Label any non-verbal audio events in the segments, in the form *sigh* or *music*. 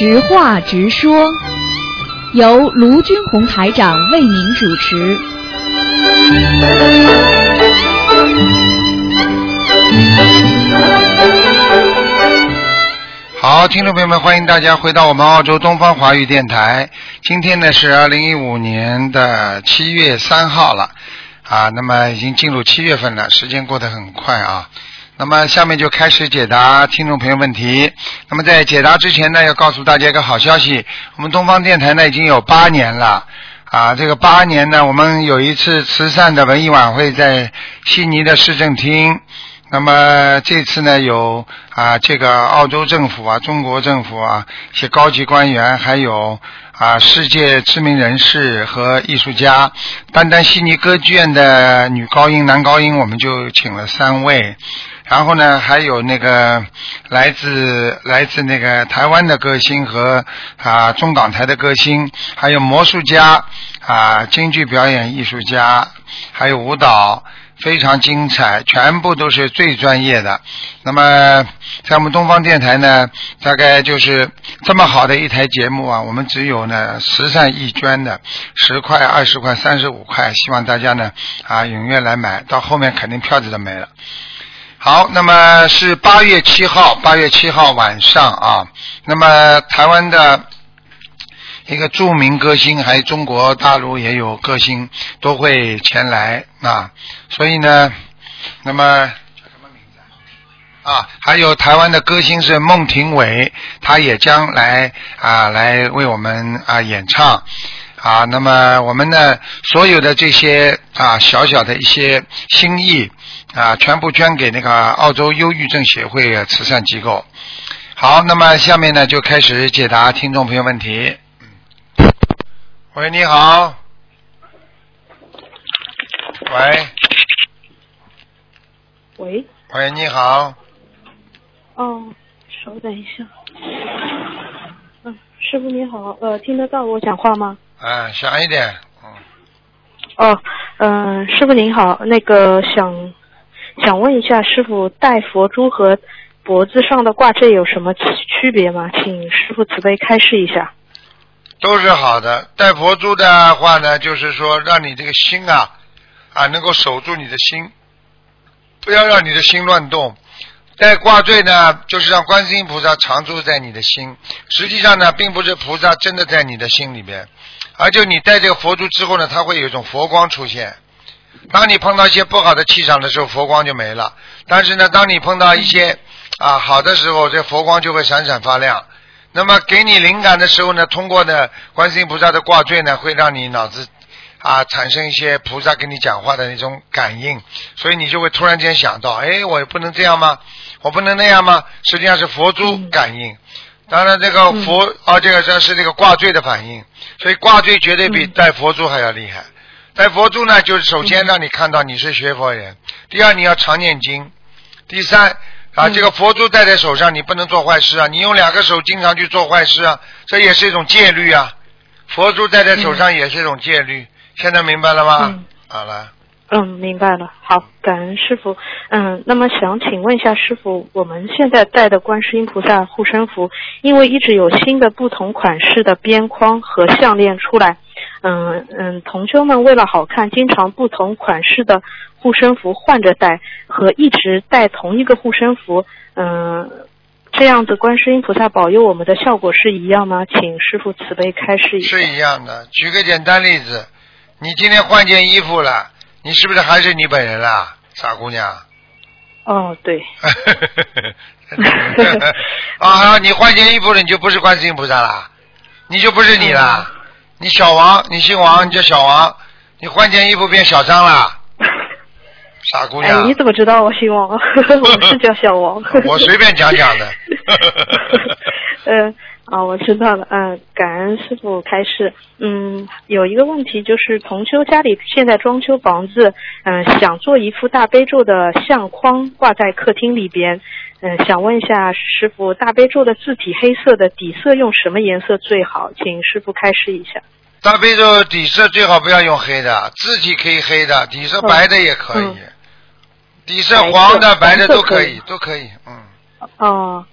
直话直说，由卢军红台长为您主持。好，听众朋友们，欢迎大家回到我们澳洲东方华语电台。今天呢是二零一五年的七月三号了，啊，那么已经进入七月份了，时间过得很快啊。那么下面就开始解答听众朋友问题。那么在解答之前呢，要告诉大家一个好消息，我们东方电台呢已经有八年了。啊，这个八年呢，我们有一次慈善的文艺晚会在悉尼的市政厅。那么这次呢，有啊，这个澳洲政府啊，中国政府啊，一些高级官员，还有啊，世界知名人士和艺术家。单单悉尼歌剧院的女高音、男高音，我们就请了三位。然后呢，还有那个来自来自那个台湾的歌星和啊中港台的歌星，还有魔术家啊京剧表演艺术家，还有舞蹈，非常精彩，全部都是最专业的。那么在我们东方电台呢，大概就是这么好的一台节目啊，我们只有呢慈善义捐的十块、二十块、三十五块，希望大家呢啊踊跃来买，到后面肯定票子都没了。好，那么是八月七号，八月七号晚上啊。那么台湾的一个著名歌星，还有中国大陆也有歌星都会前来啊。所以呢，那么叫什么名字啊？啊，还有台湾的歌星是孟庭苇，他也将来啊来为我们啊演唱啊。那么我们呢，所有的这些啊小小的一些心意。啊，全部捐给那个澳洲忧郁症协会慈善机构。好，那么下面呢就开始解答听众朋友问题。喂，你好。喂。喂。喂，你好。哦，稍等一下。嗯，师傅你好，呃，听得到我讲话吗？啊，响一点。嗯。哦，嗯，师傅您好，那个想。想问一下师傅，戴佛珠和脖子上的挂坠有什么区别吗？请师傅慈悲开示一下。都是好的，戴佛珠的话呢，就是说让你这个心啊啊能够守住你的心，不要让你的心乱动。戴挂坠呢，就是让观世音菩萨常住在你的心。实际上呢，并不是菩萨真的在你的心里边，而就你戴这个佛珠之后呢，它会有一种佛光出现。当你碰到一些不好的气场的时候，佛光就没了。但是呢，当你碰到一些啊好的时候，这佛光就会闪闪发亮。那么给你灵感的时候呢，通过呢观世音菩萨的挂坠呢，会让你脑子啊产生一些菩萨跟你讲话的那种感应，所以你就会突然间想到，哎，我不能这样吗？我不能那样吗？实际上是佛珠感应。当然，这个佛啊，这个这是这个挂坠的反应，所以挂坠绝对比戴佛珠还要厉害。戴佛珠呢，就是首先让你看到你是学佛人；第二，你要常念经；第三，啊，这个佛珠戴在手上，你不能做坏事啊！你用两个手经常去做坏事啊，这也是一种戒律啊。佛珠戴在手上也是一种戒律，现在明白了吗？好了。嗯，明白了。好，感恩师傅。嗯，那么想请问一下师傅，我们现在戴的观世音菩萨护身符，因为一直有新的不同款式的边框和项链出来。嗯嗯，同修们为了好看，经常不同款式的护身符换着戴，和一直戴同一个护身符，嗯，这样子观世音菩萨保佑我们的效果是一样吗？请师傅慈悲开示一下。是一样的。举个简单例子，你今天换件衣服了，你是不是还是你本人啦，傻姑娘？哦，对。*laughs* *laughs* 啊，你换件衣服了，你就不是观世音菩萨啦，你就不是你啦。你小王，你姓王，你叫小王，你换件衣服变小张了，*laughs* 傻姑娘。哎，你怎么知道我姓王？*laughs* 我是叫小王。我随便讲讲的。*laughs* 嗯，啊，我知道了。嗯，感恩师傅开示。嗯，有一个问题就是，同修家里现在装修房子，嗯，想做一副大悲咒的相框挂在客厅里边。嗯，想问一下师傅，大悲咒的字体黑色的底色用什么颜色最好？请师傅开示一下。大悲咒底色最好不要用黑的，字体可以黑的，底色白的也可以，底色黄的、白的都可以，都可以，嗯。哦，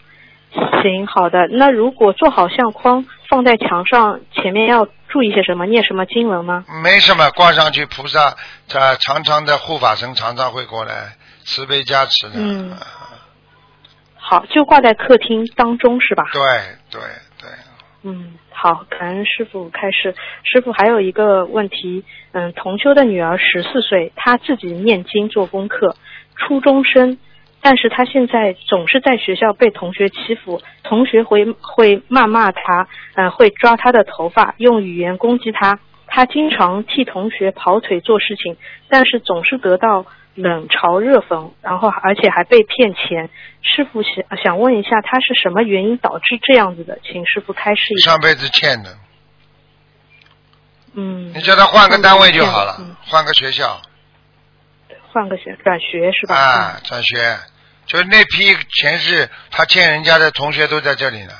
行，好的。那如果做好相框放在墙上，前面要注意些什么？念什么经文吗？没什么，挂上去，菩萨这常常的护法神常常会过来慈悲加持的。嗯好，就挂在客厅当中是吧？对对对，嗯，好，感恩师傅开示。师傅还有一个问题，嗯，同修的女儿十四岁，她自己念经做功课，初中生，但是她现在总是在学校被同学欺负，同学会会谩骂她，嗯、会抓她的头发，用语言攻击她。她经常替同学跑腿做事情，但是总是得到冷嘲热讽，然后而且还被骗钱。师傅想想问一下，他是什么原因导致这样子的？请师傅开示一下。上辈子欠的，嗯，你叫他换个单位就好了嗯，换个学校换个学转学是吧？啊，转学。就是那批前世他欠人家的同学都在这里呢，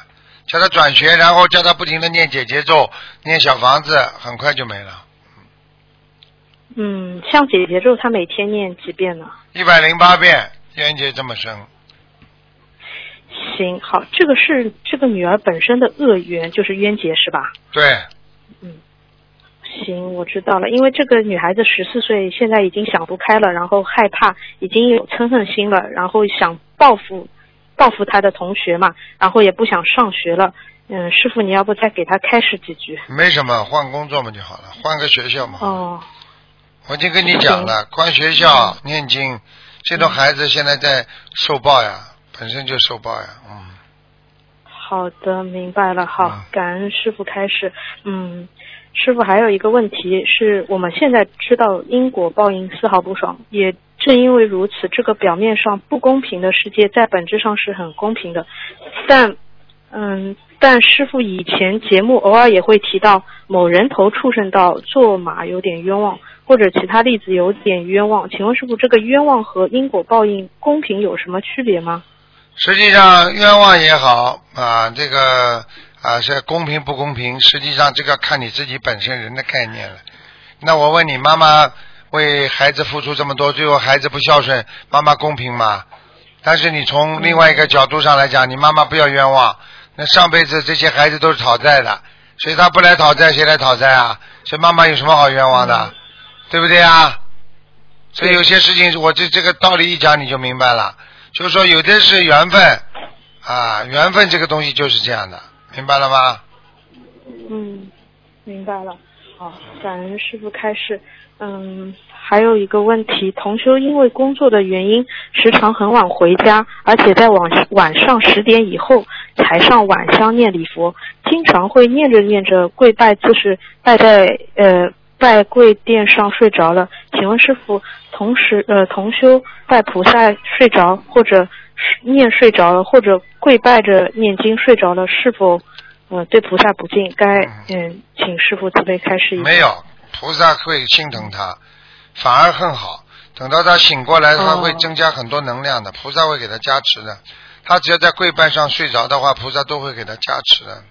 叫他转学，然后叫他不停的念姐姐咒，念小房子，很快就没了。嗯，像姐姐咒，她每天念几遍呢？一百零八遍，冤结这么深，行，好，这个是这个女儿本身的恶缘，就是冤结是吧？对，嗯行，我知道了。因为这个女孩子十四岁，现在已经想不开了，然后害怕，已经有嗔恨心了，然后想报复报复她的同学嘛，然后也不想上学了。嗯，师傅，你要不再给她开始几句？没什么，换工作嘛就好了，换个学校嘛。哦，我已经跟你讲了，关学校念经，这种孩子现在在受报呀，本身就受报呀，嗯。好的，明白了。好嗯，感恩师傅开始。嗯，师傅还有一个问题是我们现在知道因果报应丝毫不爽，也正因为如此，这个表面上不公平的世界在本质上是很公平的。但，嗯，但师傅以前节目偶尔也会提到某人头畜生道做马有点冤枉，或者其他例子有点冤枉。请问师傅，这个冤枉和因果报应公平有什么区别吗？实际上冤枉也好啊，这个啊是公平不公平，实际上这个看你自己本身人的概念了。那我问你，妈妈为孩子付出这么多，最后孩子不孝顺，妈妈公平吗？但是你从另外一个角度上来讲，你妈妈不要冤枉。那上辈子这些孩子都是讨债的，所以他不来讨债，谁来讨债啊？所以妈妈有什么好冤枉的？对不对啊？所以有些事情，我这这个道理一讲你就明白了。就是说，有的是缘分啊，缘分这个东西就是这样的，明白了吗？嗯，明白了。好，感恩师傅开示。嗯，还有一个问题，同修因为工作的原因，时常很晚回家，而且在晚晚上十点以后才上晚香念礼佛，经常会念着念着跪拜就是拜在呃拜跪垫上睡着了。请问师傅，同时呃同修拜菩萨睡着，或者念睡着了，或者跪拜着念经睡着了，是否呃对菩萨不敬？该嗯，请师傅慈悲开示一下。没有，菩萨会心疼他，反而很好。等到他醒过来，他哦会增加很多能量的，菩萨会给他加持的。他只要在跪拜上睡着的话，菩萨都会给他加持的，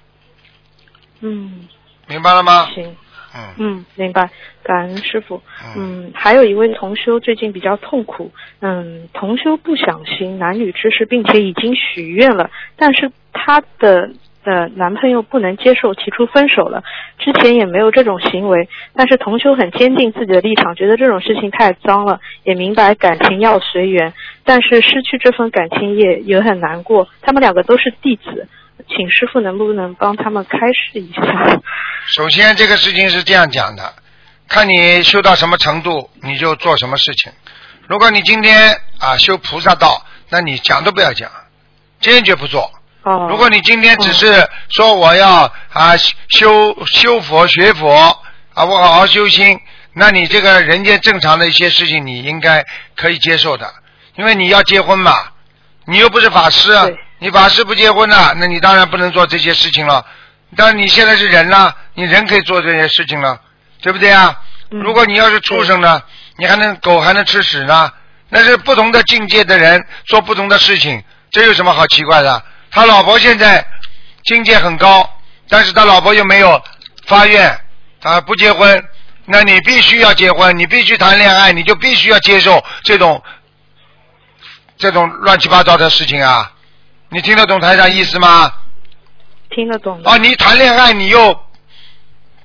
嗯，明白了吗？行，嗯嗯，明白，感恩师傅。嗯嗯，还有一位同修最近比较痛苦，嗯，同修不想行男女之事，并且已经许愿了，但是她的呃男朋友不能接受，提出分手了。之前也没有这种行为，但是同修很坚定自己的立场，觉得这种事情太脏了，也明白感情要随缘，但是失去这份感情也也很难过。他们两个都是弟子，请师傅能不能帮他们开示一下？*laughs* 首先，这个事情是这样讲的，看你修到什么程度，你就做什么事情。如果你今天啊修菩萨道，那你讲都不要讲，坚决不做。哦，如果你今天只是说我要啊修修佛学佛啊，我好好修心，那你这个人间正常的一些事情，你应该可以接受的，因为你要结婚嘛，你又不是法师你法师不结婚了，那你当然不能做这些事情了。但是你现在是人了，你人可以做这些事情了，对不对啊？嗯如果你要是畜生呢，你还能狗还能吃屎呢？那是不同的境界的人做不同的事情，这有什么好奇怪的？他老婆现在境界很高，但是他老婆又没有发愿，啊不结婚，那你必须要结婚，你必须谈恋爱，你就必须要接受这种这种乱七八糟的事情啊！你听得懂台长意思吗？听得懂的。啊，你谈恋爱你又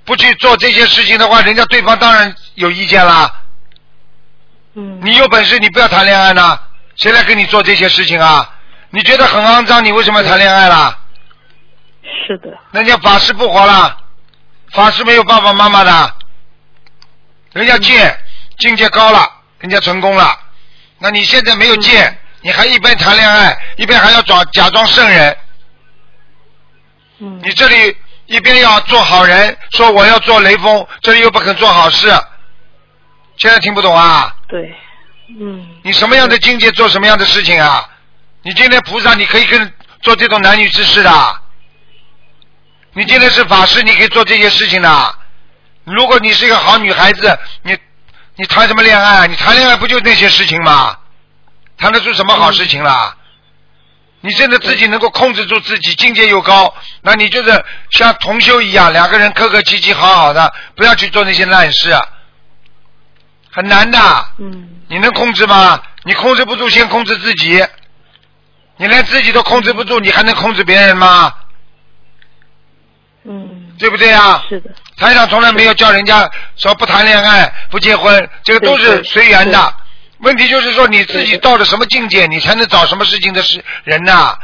不去做这些事情的话，人家对方当然有意见啦。嗯。你有本事你不要谈恋爱呢？谁来跟你做这些事情啊？你觉得很肮脏，你为什么要谈恋爱啦？是的。人家法师不活了，法师没有爸爸妈妈的，人家戒境界高了，人家成功了。那你现在没有戒，你还一边谈恋爱，一边还要装假装圣人。嗯。你这里一边要做好人，说我要做雷锋，这里又不肯做好事，现在听不懂啊？对，嗯。你什么样的境界做什么样的事情啊？你今天菩萨，你可以跟做这种男女之事的。你今天是法师，你可以做这些事情的。如果你是一个好女孩子，你你谈什么恋爱？你谈恋爱不就那些事情吗？谈得出什么好事情啦？你真的自己能够控制住自己，境界又高，那你就是像同修一样，两个人客客气气，好好的，不要去做那些烂事，很难的。嗯。你能控制吗？你控制不住，先控制自己。你连自己都控制不住，你还能控制别人吗？嗯。对不对啊？是的。台长从来没有叫人家说不谈恋爱、不结婚，这个都是随缘的。问题就是说你自己到了什么境界，你才能找什么事情的事人呐？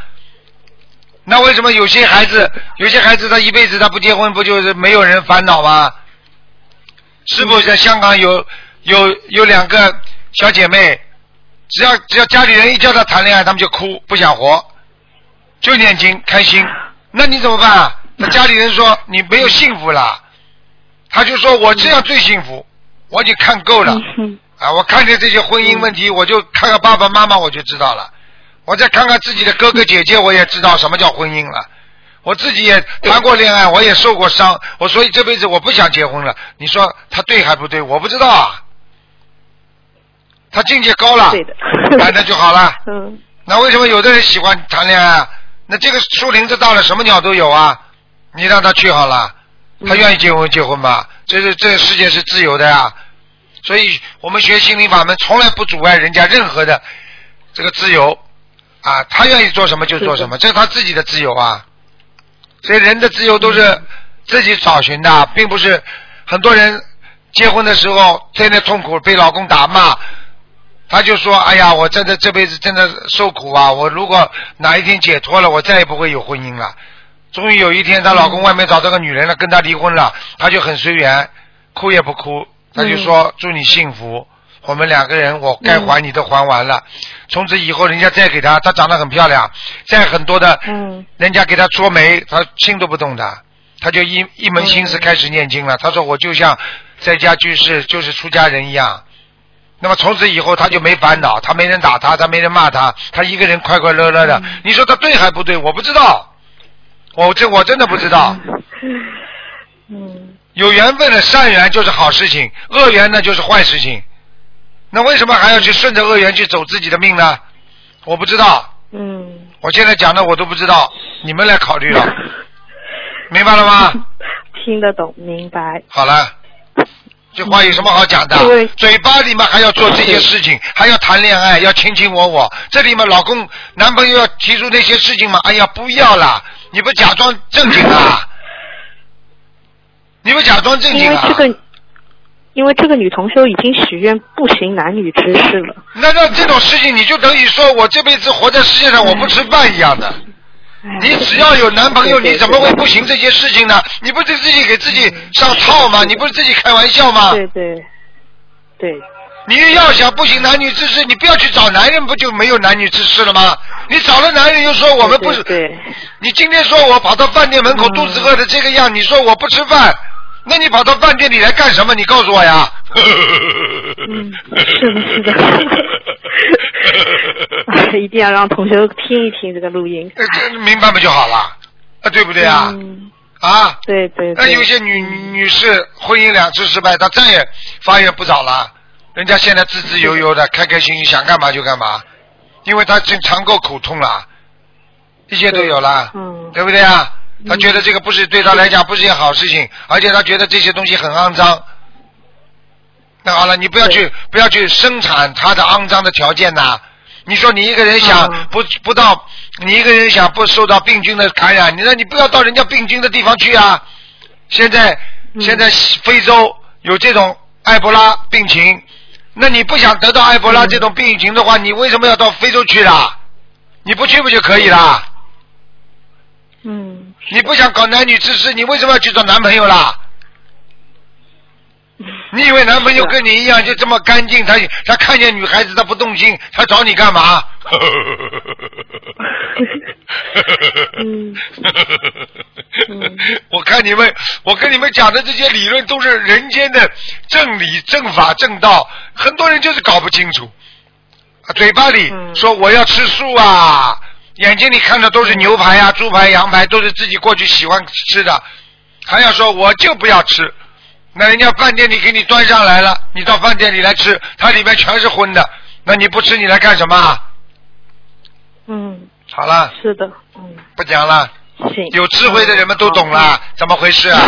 那为什么有些孩子，有些孩子他一辈子他不结婚，不就是没有人烦恼吗？是不是在香港有有有两个小姐妹，只要只要家里人一叫她谈恋爱，他们就哭，不想活，就念经开心。那你怎么办？那家里人说你没有幸福了，他就说我这样最幸福，我已经看够了。啊，我看见这些婚姻问题，我就看看爸爸妈妈，我就知道了。我再看看自己的哥哥姐姐，我也知道什么叫婚姻了。我自己也谈过恋爱，我也受过伤，我所以这辈子我不想结婚了。你说他对还不对？我不知道啊。他境界高了，对的，哎，那就好了。*laughs* 嗯。那为什么有的人喜欢谈恋爱？那这个树林子大了，什么鸟都有啊。你让他去好了，他愿意结婚结婚吧。这是这个世界是自由的呀。所以我们学心灵法门，从来不阻碍人家任何的这个自由啊，他愿意做什么就做什么，这是他自己的自由啊。所以人的自由都是自己找寻的，并不是很多人结婚的时候天天痛苦，被老公打骂，他就说：“哎呀，我真的这辈子真的受苦啊！我如果哪一天解脱了，我再也不会有婚姻了。”终于有一天，她老公外面找到个女人了，跟她离婚了，她就很随缘，哭也不哭。他就说：“祝你幸福，我们两个人，我该还你都还完了。从此以后，人家再给他，他长得很漂亮，再很多的，嗯人家给他捉媒，他心都不动的，他就一一门心思开始念经了。他说：我就像在家居士，就是出家人一样。那么从此以后，他就没烦恼，他没人打他，他没人骂他，他一个人快快乐乐的。你说他对还不对？我不知道，我这我真的不知道。嗯。”有缘分的善缘就是好事情，恶缘呢就是坏事情。那为什么还要去顺着恶缘去走自己的命呢？我不知道。嗯。我现在讲的我都不知道，你们来考虑了。明白了吗？*laughs* 听得懂，明白。好了，这话有什么好讲的？嘴巴里面还要做这些事情，还要谈恋爱，要卿卿我我。这里面老公、男朋友要提出那些事情嘛？哎呀，不要了，你不假装正经啊？你们假装正经啊！因为这个，因为这个女同修已经许愿不行男女之事了。那那这种事情，你就等于说我这辈子活在世界上我不吃饭一样的。你只要有男朋友，你怎么会不行这些事情呢？你不是自己给自己上套吗？你不是自己开玩笑吗？对对对。你要想不行男女之事，你不要去找男人，不就没有男女之事了吗？你找了男人又说我们不是。对。你今天说我跑到饭店门口肚子饿的这个样，你说我不吃饭。那你跑到饭店里来干什么？你告诉我呀！嗯，是的，是的，*laughs* 一定要让同学听一听这个录音。明白不就好了？啊，对不对啊？啊，对对。那有些女女士婚姻两次失败，她再也发愿不早了。人家现在自自由由的，开开心心，想干嘛就干嘛，因为她经尝够苦痛了，一切都有了，嗯，对不对啊？他觉得这个不是对他来讲不是件好事情，而且他觉得这些东西很肮脏。那好了，你不要去不要去生产他的肮脏的条件呐，你说你一个人想嗯不不到，你一个人想不受到病菌的感染，你说你不要到人家病菌的地方去啊！现在嗯现在非洲有这种埃博拉病情，那你不想得到埃博拉嗯这种病情的话，你为什么要到非洲去啦？你不去不就可以啦？嗯，你不想搞男女之事，你为什么要去找男朋友啦？*laughs* 你以为男朋友跟你一样就这么干净？他他看见女孩子他不动心，他找你干嘛？*laughs* 嗯嗯 *laughs* 我看你们，我跟你们讲的这些理论都是人间的正理、正法、正道，很多人就是搞不清楚。啊嘴巴里嗯说我要吃素啊，眼睛里看的都是牛排啊、猪排、羊排，都是自己过去喜欢吃的，还要说我就不要吃。那人家饭店里给你端上来了，你到饭店里来吃，它里面全是荤的，那你不吃你来干什么啊？嗯，好了，是的，嗯，不讲了。行。有智慧的人们都懂嗯了，怎么回事啊？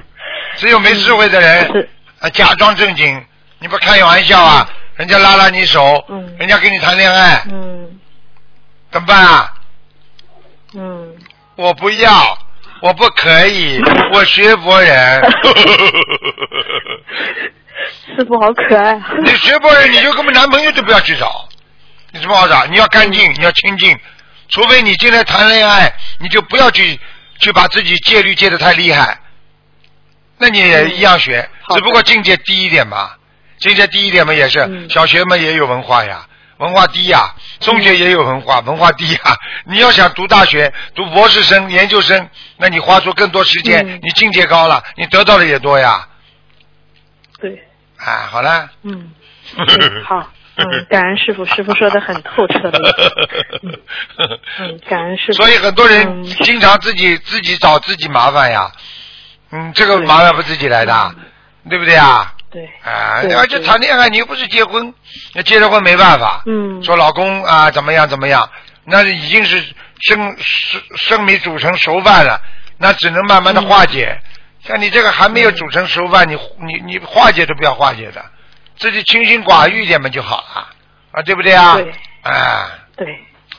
*laughs* 只有没智慧的人是，啊，假装正经，你不开玩笑啊？人家拉拉你手，嗯人家跟你谈恋爱，嗯怎么办啊？嗯，我不要，我不可以，*laughs* 我学佛人。*laughs* 师傅好可爱。啊你学佛人，你就根本男朋友都不要去找，你什么好找？你要干净，你要清净，除非你今天谈恋爱，你就不要去去把自己戒律戒得太厉害，那你也一样学，只不过境界低一点嘛，境界低一点嘛也是，嗯小学嘛也有文化呀。文化低呀，中学也有文化，文化低呀。你要想读大学、读博士生、研究生，那你花出更多时间，嗯你境界高了，你得到的也多呀。对，啊，好了。嗯，嗯 *laughs* 好，嗯，感恩师傅，师傅说的很透彻的，*laughs* 嗯嗯，感恩师傅。所以很多人嗯经常自己自己找自己麻烦呀，嗯，这个麻烦不自己来的，对不对啊？对，啊，而且谈恋爱你又不是结婚，那结了婚没办法，嗯，说老公啊怎么样怎么样，那已经是生生生米煮成熟饭了，那只能慢慢的化解。像你这个还没有煮成熟饭，你你你化解都不要化解的，自己清心寡欲一点嘛就好了，啊，对不对啊？对，啊，对，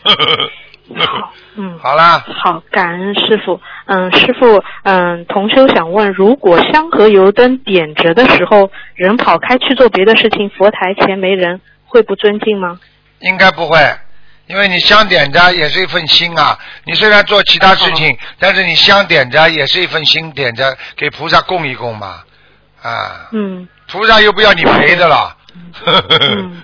*laughs* 好，嗯。*laughs* 好啦。好，感恩师傅。嗯，师傅，嗯，同修想问，如果香和油灯点着的时候，人跑开去做别的事情，佛台前没人，会不尊敬吗？应该不会，因为你香点着也是一份心啊。你虽然做其他事情，哦但是你香点着也是一份心，点着给菩萨供一供嘛。啊，嗯，菩萨又不要你赔的了。嗯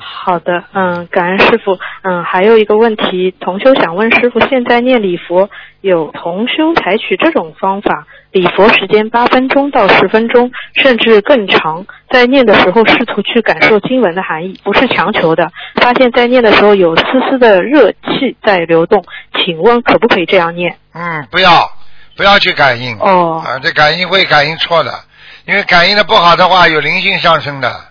好的，嗯，感恩师傅。嗯，还有一个问题，同修想问师傅，现在念礼佛有同修采取这种方法，礼佛时间八分钟到十分钟，甚至更长。在念的时候试图去感受经文的含义，不是强求的。发现，在念的时候有丝丝的热气在流动，请问可不可以这样念？嗯，不要不要去感应。哦啊，这感应会感应错的，因为感应的不好的话，有灵性上升的。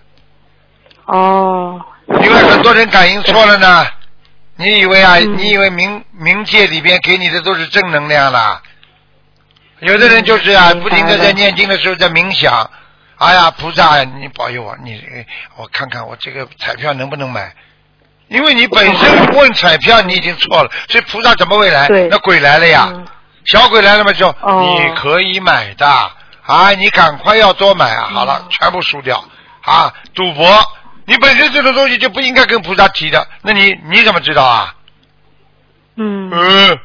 哦，因为很多人感应错了呢。*laughs* 你以为啊？嗯你以为冥冥界里边给你的都是正能量啦？有的人就是啊，嗯不停的在念经的时候在冥想。哎呀，菩萨，你保佑我，你哎我看看我这个彩票能不能买？因为你本身问彩票你已经错了，所以菩萨怎么会来对？那鬼来了呀，嗯小鬼来了嘛就、哦你可以买的啊，你赶快要多买啊！好了，嗯全部输掉啊！赌博，你本身这种东西就不应该跟菩萨提的，那你你怎么知道啊？嗯嗯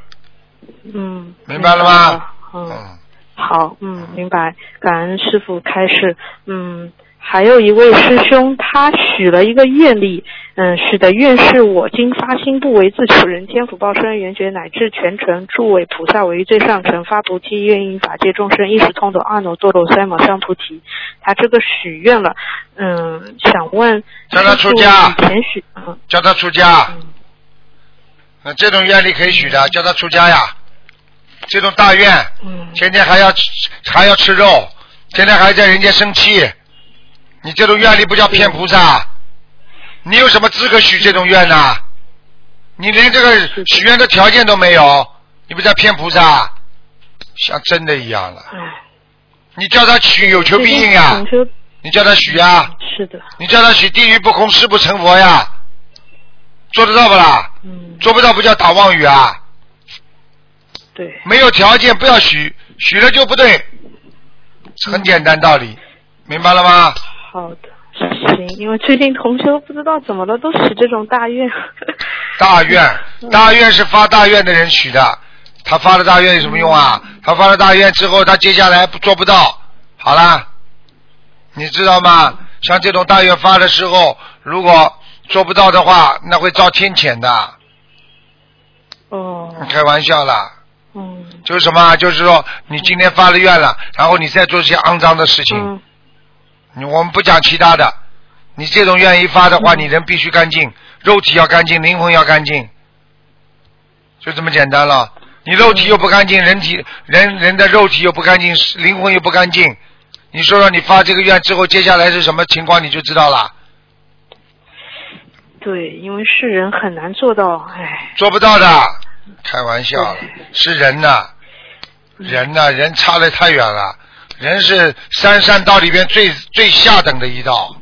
嗯，明白了吗？嗯。嗯，好，嗯，明白。感恩师傅开示。嗯，还有一位师兄，他许了一个愿力，嗯，许的愿是我今发心不为自求人天福报生缘觉乃至全城诸位菩萨为最上乘发菩提愿因法界众生一时通斗阿耨多罗三藐三菩提。他这个许愿了，嗯，想问叫他出家。以前许，嗯。叫他出家，嗯。这种愿力可以许的，叫他出家呀。这种大愿，嗯。天天还要吃还要吃肉，天天还在人家生气，你这种愿力不叫骗菩萨？你有什么资格许这种愿呢？你连这个许愿的条件都没有，你不叫骗菩萨？像真的一样了。哎，你叫他许有求必应呀同，修你叫他许啊，是的，你叫他许地狱不空誓不成佛呀，做得到不啦？嗯，做不到不叫打妄语啊！对，没有条件不要许，许了就不对，很简单道理，明白了吗？好的，行，因为最近同修不知道怎么了，都许这种大愿。*laughs* 大愿，大愿是发大愿的人许的，他发了大愿有什么用啊？他发了大愿之后，他接下来不做不到，好啦，你知道吗？像这种大愿发的时候，如果做不到的话，那会遭天谴的，哦，开玩笑啦。嗯。就是什么啊？就是说你今天发了愿了，然后你再做这些肮脏的事情，嗯。你我们不讲其他的，你这种愿意发的话，你人必须干净，肉体要干净，灵魂要干净，就这么简单了。你肉体又不干净，人体人人的肉体又不干净，灵魂又不干净，你说说你发这个愿之后，接下来是什么情况，你就知道了。对，因为是人很难做到，哎，做不到的，开玩笑对，是人呐，人呐，人差的太远了，人是三善道里边最最下等的一道，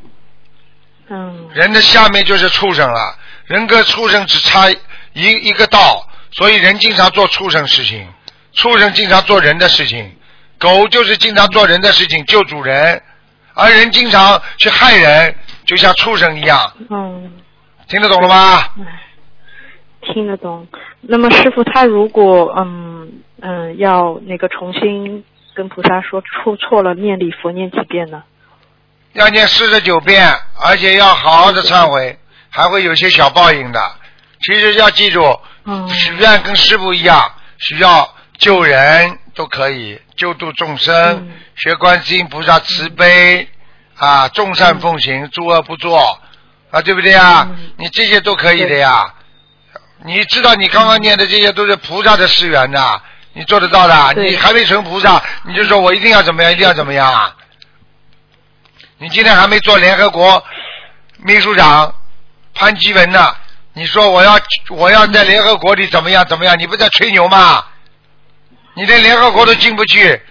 嗯。人的下面就是畜生了，人跟畜生只差一一个道，所以人经常做畜生事情，畜生经常做人的事情，狗就是经常做人的事情救主人，而人经常去害人，就像畜生一样，嗯，听得懂了吗？哎，听得懂。那么师傅他如果嗯嗯要那个重新跟菩萨说出错了，念礼佛念几遍呢？要念四十九遍，而且要好好的忏悔，还会有些小报应的。其实要记住，嗯许愿跟师傅一样，需要救人都可以，救度众生，嗯学观世音菩萨慈悲啊，众善奉行，诸恶不作啊，对不对啊？嗯你这些都可以的呀。你知道你刚刚念的这些都是菩萨的誓言呐，你做得到的。你还没成菩萨，你就说我一定要怎么样，一定要怎么样啊？你今天还没做联合国秘书长潘基文呢，你说我要我要在联合国里怎么样怎么样？你不在吹牛吗？你连联合国都进不去，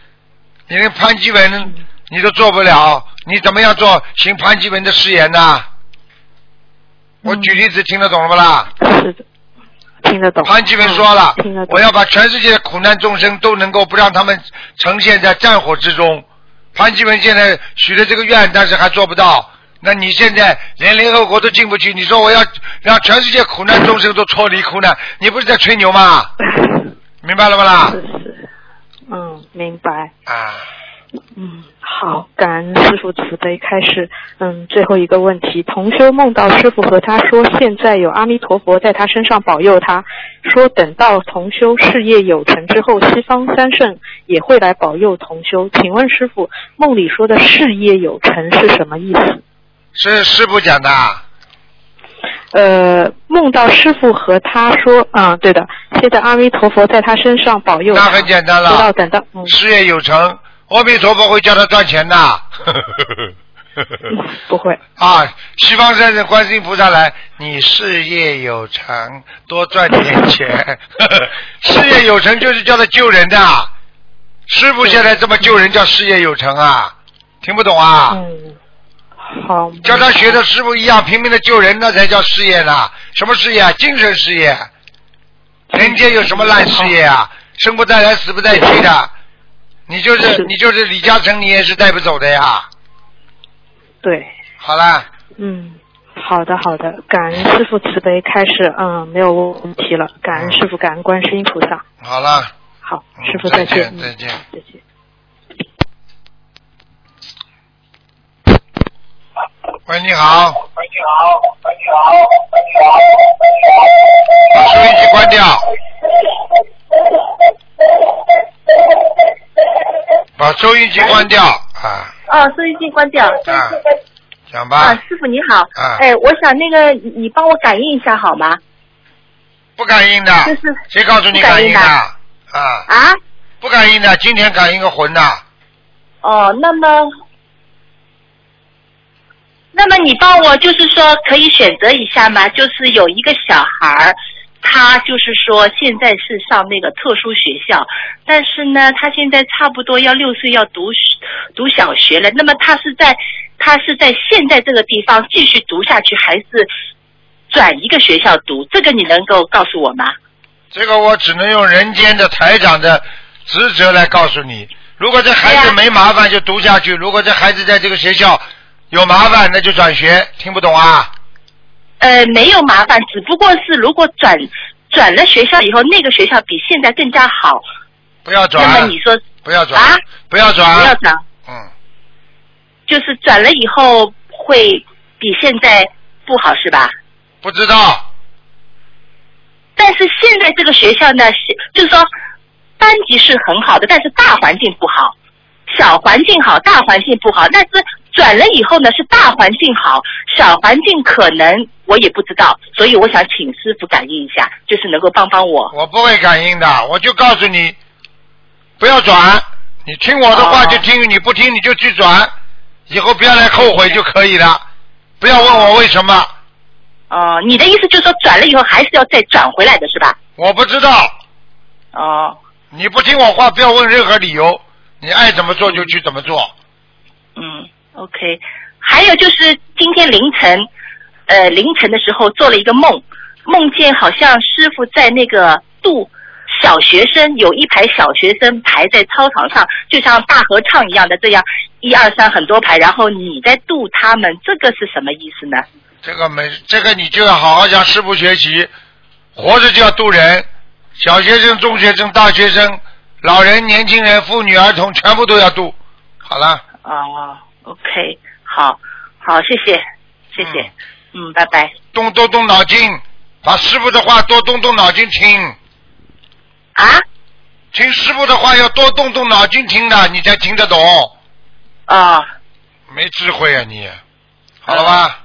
你连潘基文你都做不了，你怎么样做行潘基文的誓言呢？我举例子听得懂了不啦？是的，听得懂。潘基文说了嗯听得，懂。我要把全世界的苦难众生都能够不让他们呈现在战火之中。潘基文现在许了这个愿，但是还做不到。那你现在连联合国都进不去，你说我要让全世界苦难众生都脱离苦难，你不是在吹牛吗？*laughs* 明白了吧啦？是是，嗯，明白。啊，嗯，好，感恩师傅慈悲。开始，嗯，最后一个问题，同修梦到师傅和他说，现在有阿弥陀佛在他身上保佑他，说等到同修事业有成之后，西方三圣也会来保佑同修。请问师傅，梦里说的事业有成是什么意思？是师傅讲的啊。呃，梦到师傅和他说，啊、对的，现在阿弥陀佛在他身上保佑他，那很简单了直到等到，嗯，事业有成，阿弥陀佛会叫他赚钱的。*laughs* 不会，啊，西方三圣观世音菩萨来，你事业有成，多赚点钱。*laughs* 事业有成就是叫他救人的，师傅现在这么救人叫事业有成啊？听不懂啊？嗯，好，叫他学的师傅一样拼命的救人，那才叫事业呢。什么事业啊？精神事业。人间有什么烂事业啊？生不带来，死不带去的。你就是是你就是李嘉诚，你也是带不走的呀。对。好了，嗯，好的好的，感恩师傅慈悲，开始嗯没有问题了，感恩师傅，感恩观世音菩萨。好了。好，嗯师傅再见，嗯见再见再见。喂，你好。喂，你好。喂，你好。喂，你好。把收音机关掉。*laughs* 把收音机关掉啊哦，收音机关掉。啊，讲啊吧，，师傅你好。啊哎，我想那个你你帮我感应一下好吗？不感应的就是，谁告诉你感应的？不感应的啊，啊？不感应的，今天感应个魂的，哦，那么，那么你帮我就是说可以选择一下吗？就是有一个小孩儿，他就是说现在是上那个特殊学校，但是呢，他现在差不多要六岁要读读小学了。那么他是在他是在现在这个地方继续读下去，还是转一个学校读，这个你能够告诉我吗？这个我只能用人间的台长的职责来告诉你。如果这孩子没麻烦就读下去，如果这孩子在这个学校有麻烦，那就转学。听不懂啊？呃，没有麻烦，只不过是如果转转了学校以后，那个学校比现在更加好，不要转。那么你说不要转，啊不要转，不要转，嗯，就是转了以后会比现在不好是吧？不知道，但是现在这个学校呢，是就是说班级是很好的，但是大环境不好，小环境好，大环境不好。但是转了以后呢，是大环境好，小环境可能我也不知道，所以我想请师傅感应一下，就是能够帮帮我。我不会感应的，我就告诉你，不要转，你听我的话哦就听，你不听你就去转，以后不要来后悔就可以了，不要问我为什么，哦、你的意思就是说转了以后还是要再转回来的是吧？我不知道，哦，你不听我话，不要问任何理由，你爱怎么做就去怎么做。嗯，OK。还有就是今天凌晨，呃，凌晨的时候做了一个梦，梦见好像师傅在那个渡小学生，有一排小学生排在操场上，就像大合唱一样的这样一二三很多排，然后你在渡他们，这个是什么意思呢？这个没，这个你就要好好向师傅学习，活着就要渡人，小学生、中学生、大学生、老人、年轻人、妇女、儿童，全部都要渡。好了，哦，OK，好，好，谢谢，谢谢，嗯，拜拜。动动动脑筋，把师傅的话多动动脑筋听，啊？听师傅的话要多动动脑筋听的，你才听得懂。啊，没智慧啊你，好了吧？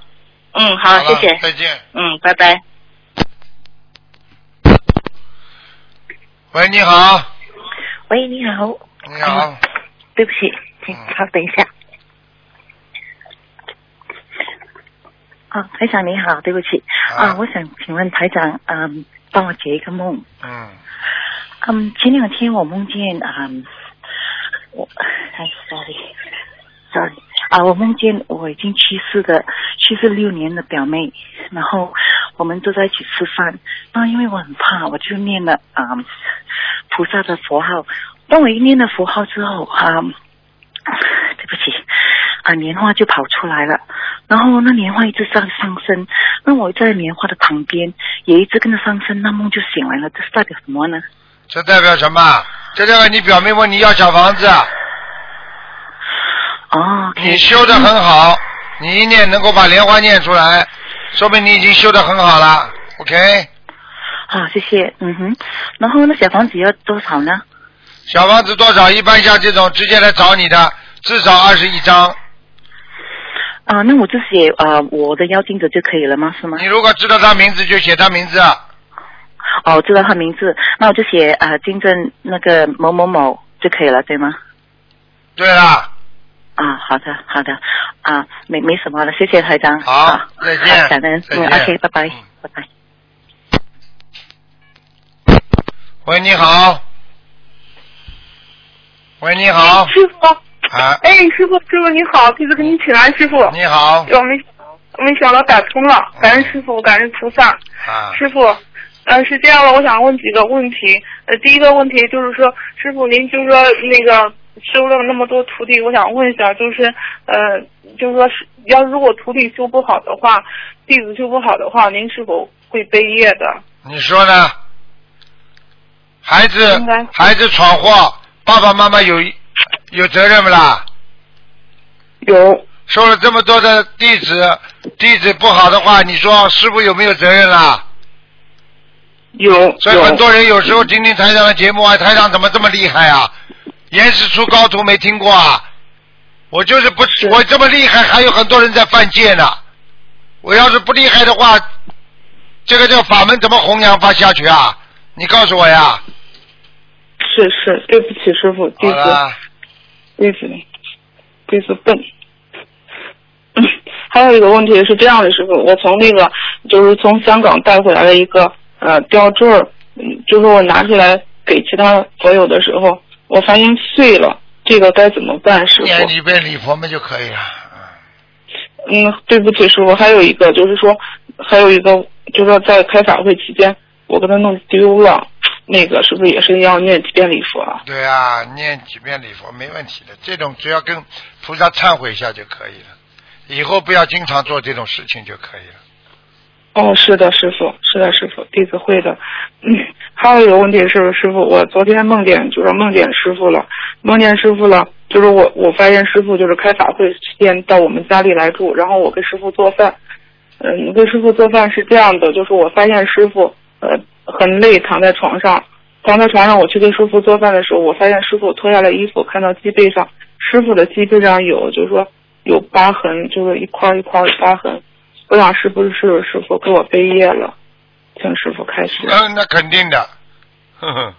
嗯，好，了谢谢，再见。嗯，拜拜。喂，你好，喂，你好。你好，对不起，请嗯稍等一下。啊，台长你好，对不起啊啊，我想请问台长，嗯，帮我解一个梦。嗯，嗯，前两天我梦见，嗯，我，哎，sorry，sorry，啊，我梦见我已经去世的去世六年的表妹，然后我们都在一起吃饭。那因为我很怕，我就念了啊、嗯、菩萨的佛号。当我一念了佛号之后，啊、对不起，啊，莲花就跑出来了。然后那莲花一直上上升，那我在莲花的旁边也一直跟着上升，那梦就醒来了。这是代表什么呢？这代表什么？这代表你表妹问你要小房子，啊哦你修的很好，你一念能够把莲花念出来，说明你已经修的很好了。OK，好，谢谢，嗯哼。然后那小房子要多少呢？小房子多少？一般像这种直接来找你的，至少二十一张。啊，那我就写啊我的邀请者就可以了吗？是吗你？如果知道他名字，就写他名字。哦，知道他名字，那我就写啊金正那个某某某就可以了，对吗？对了，啊，好的，好的，啊，没没什么了，谢谢台长。好啊再见好感恩，嗯再见，OK，拜拜嗯，拜拜。喂，你好。喂，你好。师傅，啊，哎，师傅，师傅你好，弟子给你请安，师傅。你好。我没没想到打通了，感恩师傅，感恩菩萨。啊，师傅，呃，是这样的，我想问几个问题。呃，第一个问题就是说，师傅您就是说那个收了那么多徒弟，我想问一下，就是呃，就是说是要如果徒弟修不好的话，弟子修不好的话，您是否会背业的？你说呢？孩子，孩子闯祸，爸爸妈妈有有责任不啦？有收了这么多的弟子，弟子不好的话，你说师傅有没有责任啦？有所以很多人有时候听听台长的节目啊，台长怎么这么厉害啊？严师出高徒没听过啊？我就是不，我这么厉害，还有很多人在犯戒呢。我要是不厉害的话，这个这个法门怎么弘扬发下去啊？你告诉我呀。是是，对不起师傅，弟子。好了，弟子，弟子笨。嗯，*coughs* 还有一个问题是这样的，师傅，我从那个就是从香港带回来的一个呃吊坠儿，嗯，就是我拿出来给其他佛友的时候，我发现碎了，这个该怎么办，师傅？念一遍礼佛们就可以了。嗯，对不起，师傅，还有一个就是说，还有一个就是说在开法会期间我给他弄丢了，那个是不是也是要念几遍礼佛啊？对啊，念几遍礼佛没问题的，这种只要跟菩萨忏悔一下就可以了，以后不要经常做这种事情就可以了。哦，是的，师傅，是的，师傅，弟子会的。嗯，还有一个问题是，师傅，我昨天梦见，就是梦见师傅了，梦见师傅了，就是我我发现师傅就是开法会期间到我们家里来住，然后我给师傅做饭。嗯，给师傅做饭是这样的，就是我发现师傅呃很累，躺在床上，躺在床上，我去给师傅做饭的时候，我发现师傅脱下来衣服，看到脊背上，师傅的脊背上有，就是说有疤痕，就是一块一块的疤痕。我想是不是师傅给我背业了，请师傅开始。嗯，那肯定的，呵呵，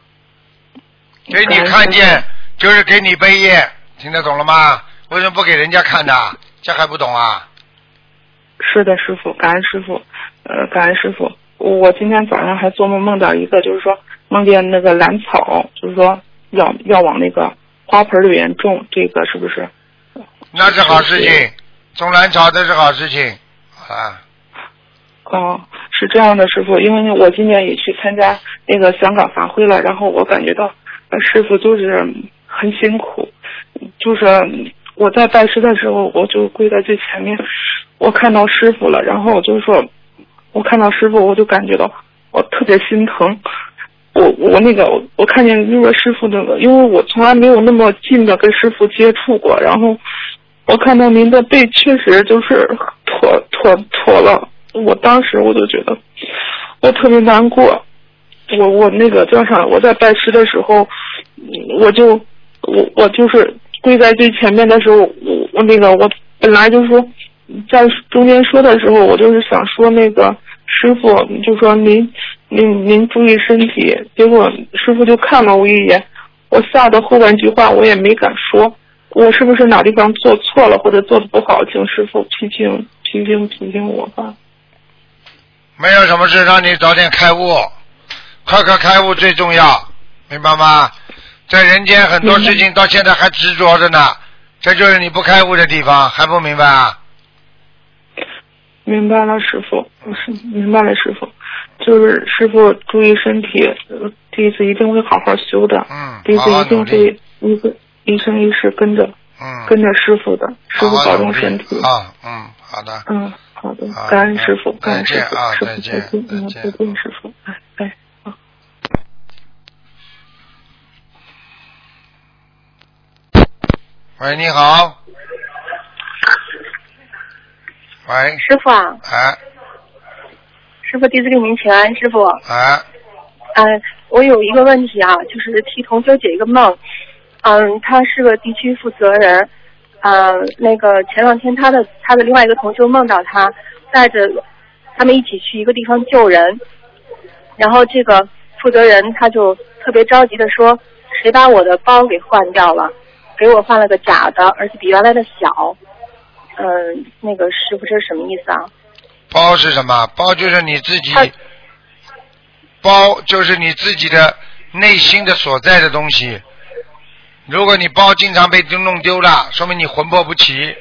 给你看见就是给你背业，听得懂了吗？为什么不给人家看的？这还不懂啊？是的，师傅，感恩师傅，呃，感恩师傅。我今天早上还做梦梦到一个，就是说梦见那个兰草，就是说要要往那个花盆里面种，这个是不是？那是好事情，种兰草这是好事情啊。哦，是这样的，师傅，因为我今年也去参加那个香港法会了，然后我感觉到呃师傅就是很辛苦，就是我在拜师的时候，我就跪在最前面，我看到师傅了，然后就是说，我看到师傅，我就感觉到我特别心疼，我我那个我看见那个师傅那个，因为我从来没有那么近的跟师傅接触过，然后我看到您的背确实就是妥妥妥了。我当时我就觉得我特别难过，我我那个叫啥？我在拜师的时候，我就我我就是跪在最前面的时候，我我那个我本来就是说在中间说的时候，我就是想说那个师傅就说您您您注意身体，结果师傅就看了我一眼，我吓得后半句话我也没敢说，我是不是哪地方做错了或者做的不好，请师傅批评批评批评我吧。没有什么事让你早点开悟，快快开悟最重要，明白吗？在人间很多事情到现在还执着着呢，这就是你不开悟的地方，还不明白啊？明白了，师傅，是明白了，师傅，就是师傅注意身体，弟子一定会好好修的，嗯，弟子一定好好努力会一个一生一世跟着嗯，跟着师傅的，师傅保重身体。啊，嗯，好的，嗯，好的，感恩师傅，感恩师傅啊，师傅再见再见，嗯，再见再见，师傅，哎哎。喂，你好，喂，师傅啊，哎师傅，弟子给您请安，师傅。哎，嗯、我有一个问题啊，就是替同修解一个梦。嗯，他是个地区负责人。嗯，那个前两天他的他的另外一个同修梦到他带着他们一起去一个地方救人，然后这个负责人他就特别着急的说，谁把我的包给换掉了，给我换了个假的，而且比原来的小。嗯，那个师傅这是什么意思啊？包是什么？包就是你自己，包就是你自己的内心的所在的东西。如果你包经常被弄丢了，说明你魂魄不齐；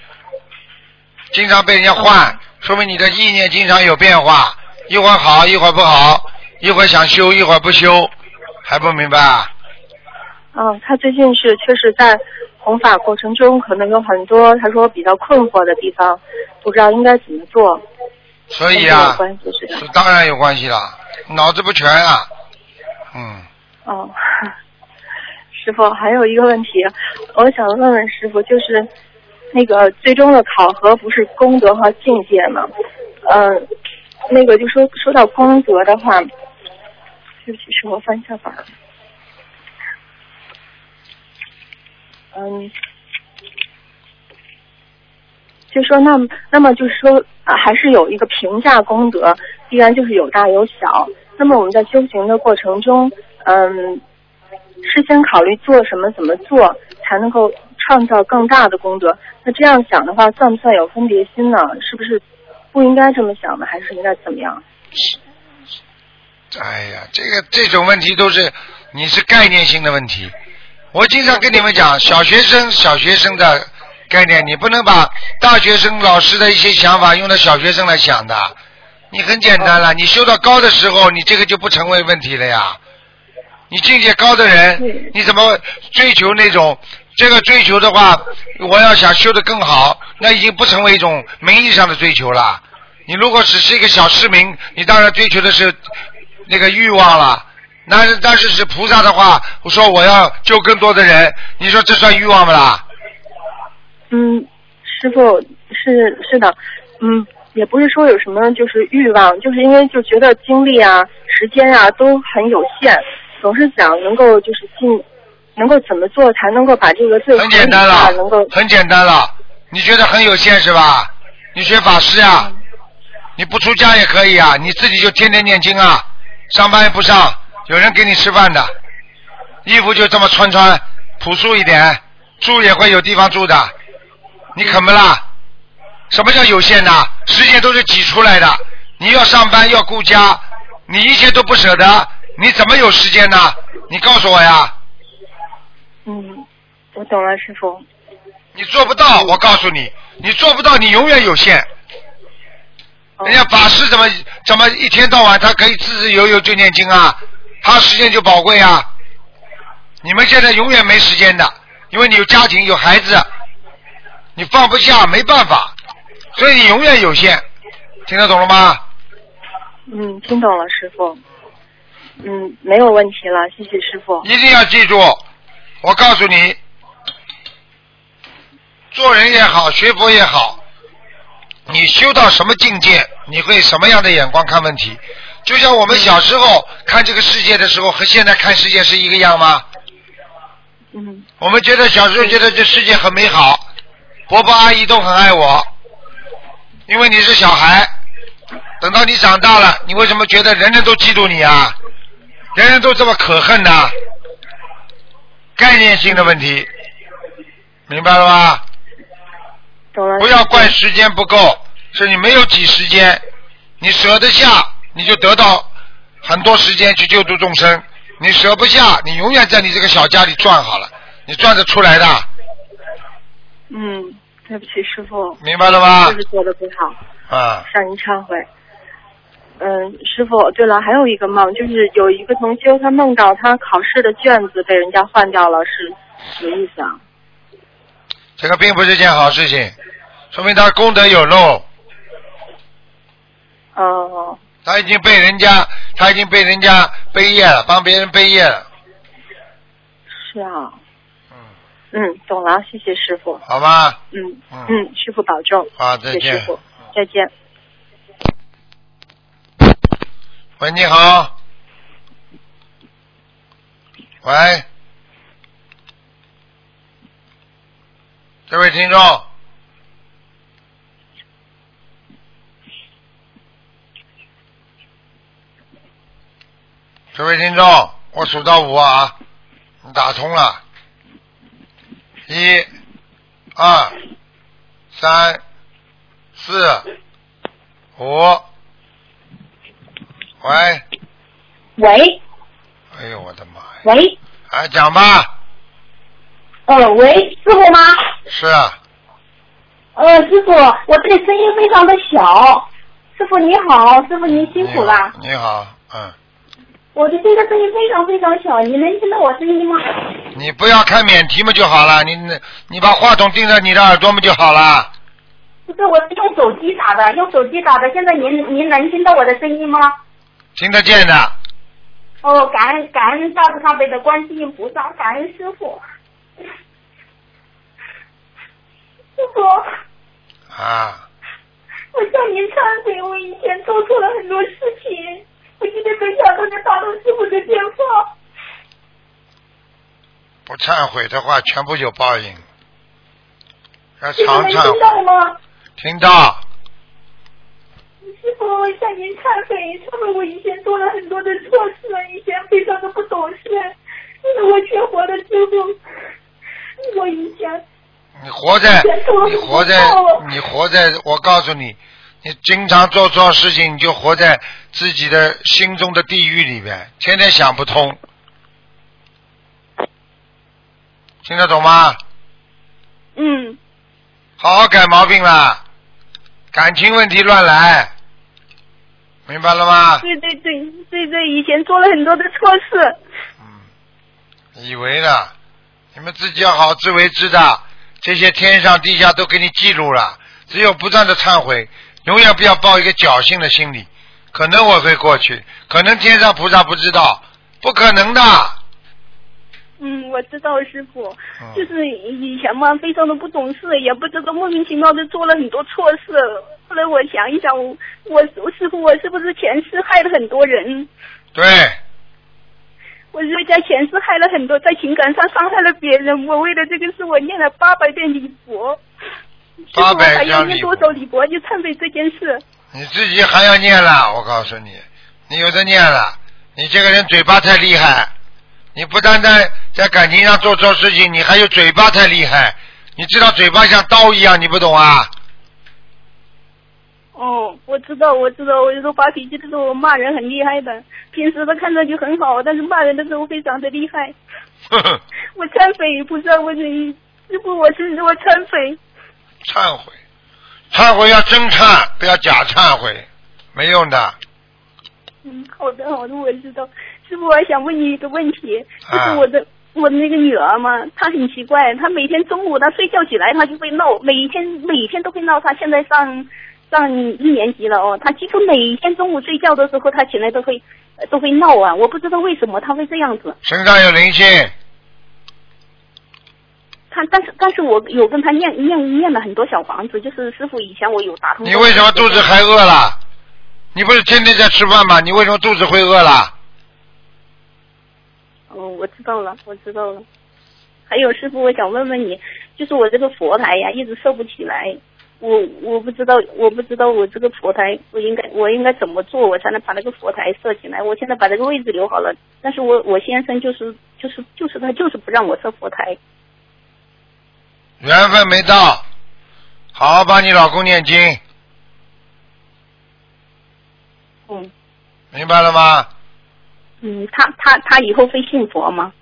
经常被人家换，说明你的意念经常有变化，一会儿好，一会儿不好，一会儿想修，一会儿不修，还不明白啊？嗯，他最近是确实在弘法过程中，可能有很多他说比较困惑的地方，不知道应该怎么做。所以啊有，关系是当然有关系了，脑子不全啊。嗯，哦，*laughs* 师傅还有一个问题，我想问问师傅，就是那个最终的考核不是功德和境界吗？嗯、那个就说说到功德的话，对不起，师傅，我翻一下本嗯，就说那那么就是说、啊还是有一个评价功德，必然就是有大有小。那么我们在修行的过程中，嗯，事先考虑做什么、怎么做才能够创造更大的功德。那这样想的话，算不算有分别心呢？是不是不应该这么想呢？还是应该怎么样？哎呀，这个这种问题都是你是概念性的问题。我经常跟你们讲，小学生小学生的概念，你不能把大学生老师的一些想法用到小学生来想的。你很简单了，你修到高的时候，你这个就不成为问题了呀。你境界高的人，你怎么追求那种？这个追求的话，我要想修得更好，那已经不成为一种名义上的追求了。你如果只是一个小市民，你当然追求的是那个欲望了。那是但是是菩萨的话，我说我要救更多的人，你说这算欲望不啦？嗯，师傅是是的，嗯，也不是说有什么就是欲望，就是因为就觉得精力啊、时间啊都很有限，总是想能够就是尽，能够怎么做才能够把这个最很简单了能够，很简单了。你觉得很有限是吧？你学法师呀、你不出家也可以啊，你自己就天天念经啊，上班也不上，有人给你吃饭的，衣服就这么穿穿，朴素一点，住也会有地方住的，你肯不啦？什么叫有限的？时间都是挤出来的，你要上班要顾家，你一切都不舍得，你怎么有时间呢？你告诉我呀。嗯，我懂了，师傅。你做不到，我告诉你，你做不到，你永远有限。哦人家法师怎么怎么一天到晚他可以自自由由就念经啊，他时间就宝贵啊。你们现在永远没时间的，因为你有家庭有孩子，你放不下没办法，所以你永远有限。听得懂了吗？嗯，听懂了，师傅。嗯，没有问题了，谢谢师傅。一定要记住，我告诉你，做人也好，学佛也好，你修到什么境界，你会什么样的眼光看问题？就像我们小时候看这个世界的时候，和现在看世界是一个样吗？嗯我们觉得小时候觉得这世界很美好，伯伯阿姨都很爱我，因为你是小孩。等到你长大了，你为什么觉得人人都嫉妒你啊？人人都这么可恨呢、概念性的问题，明白了吧？懂了。不要怪时间不够，是你没有挤时间，你舍得下，你就得到很多时间去救助众生；你舍不下，你永远在你这个小家里转好了，你转得出来的，嗯，对不起，师傅。明白了吗？就是做的不好，啊，向您忏悔。嗯，师傅，对了，还有一个梦，就是有一个同修，他梦到他考试的卷子被人家换掉了，是什么意思啊？这个并不是件好事情，说明他功德有漏，哦，他已经被人家，他已经被人家背业了，帮别人背业了，是啊。嗯，嗯，懂了，谢谢师傅。好吧，嗯嗯嗯，师傅保重。好，再见谢谢师。傅，再见。喂，你好。喂，这位听众，这位听众，我数到五啊，你打通了，一、二、三、四、五。喂，喂哎呦我的妈呀！喂，哎，讲吧，呃，喂，师傅吗？是啊，呃，师傅，我这里声音非常的小。师傅你好，师傅您辛苦了。你好，嗯，我的这个声音非常非常小，你能听到我声音吗？你不要开免提嘛就好了，你你把话筒定在你的耳朵嘛就好了。不是，我是用手机打的，用手机打的。现在您您能听到我的声音吗？听得见的，哦，感恩感恩大慈大悲的观世音菩萨，感恩师傅。师傅，啊，我向您忏悔，我以前做错了很多事情，我今天没想到能打通师傅的电话。不忏悔的话全部有报应，要师傅能常忏听到。吗？听到，师傅，我向您忏悔，忏悔我以前做了很多的错事，以前非常的不懂事，因为我学佛了之后，我以前你活在你活在你活在，我告诉你，你经常做错事情，你就活在自己的心中的地狱里边，天天想不通，听得懂吗？嗯，好好改毛病啦，感情问题乱来，明白了吗？对对对对对，以前做了很多的错事。嗯以为呢？你们自己要好自为之的，这些天上地下都给你记录了。只有不断的忏悔，永远不要抱一个侥幸的心理。可能我会过去，可能天上菩萨不知道，不可能的。嗯，我知道师傅，嗯就是以前嘛，非常的不懂事，也不知道莫名其妙的做了很多错事。后来我想一想，我我我师傅，我是不是前世害了很多人？对，我是在前世害了很多，在情感上伤害了别人。我为了这个事，我念了八百遍礼佛。师傅，我800还要念多少李博就忏悔这件事？你自己还要念了，我告诉你，你有的念了。你这个人嘴巴太厉害，你不单单在感情上做错事情，你还有嘴巴太厉害。你知道嘴巴像刀一样，你不懂啊？哦，我知道，我知道，我有时候发脾气的时候，我骂人很厉害的。平时他看上去很好，但是骂人的时候非常的厉害。*laughs* 我忏悔，菩萨，我你师傅，我是我忏悔。忏悔，忏悔要真忏，不要假忏悔，没用的。嗯，好的好的，我知道。师傅，我还想问你一个问题，就啊是我的、我的那个女儿嘛，她很奇怪，她每天中午她睡觉起来，她就会闹，每天每天都会闹。她现在上上一年级了哦，她几乎每天中午睡觉的时候，她起来都会呃都会闹啊，我不知道为什么她会这样子。身上有灵性，她但是但是我有跟他念念念了很多小房子，就是师傅以前我有打通。你为什么肚子还饿了？你不是天天在吃饭吗？你为什么肚子会饿了？哦，我知道了，我知道了。还有师傅，我想问问你，就是我这个佛台呀，一直设不起来，我我不知道，我不知道我这个佛台，我应该我应该怎么做，我才能把那个佛台设起来？我现在把这个位置留好了，但是我我先生就是就是就是他就是不让我设佛台。缘分没到，好好帮你老公念经，嗯明白了吗？嗯，他他他以后会信佛吗？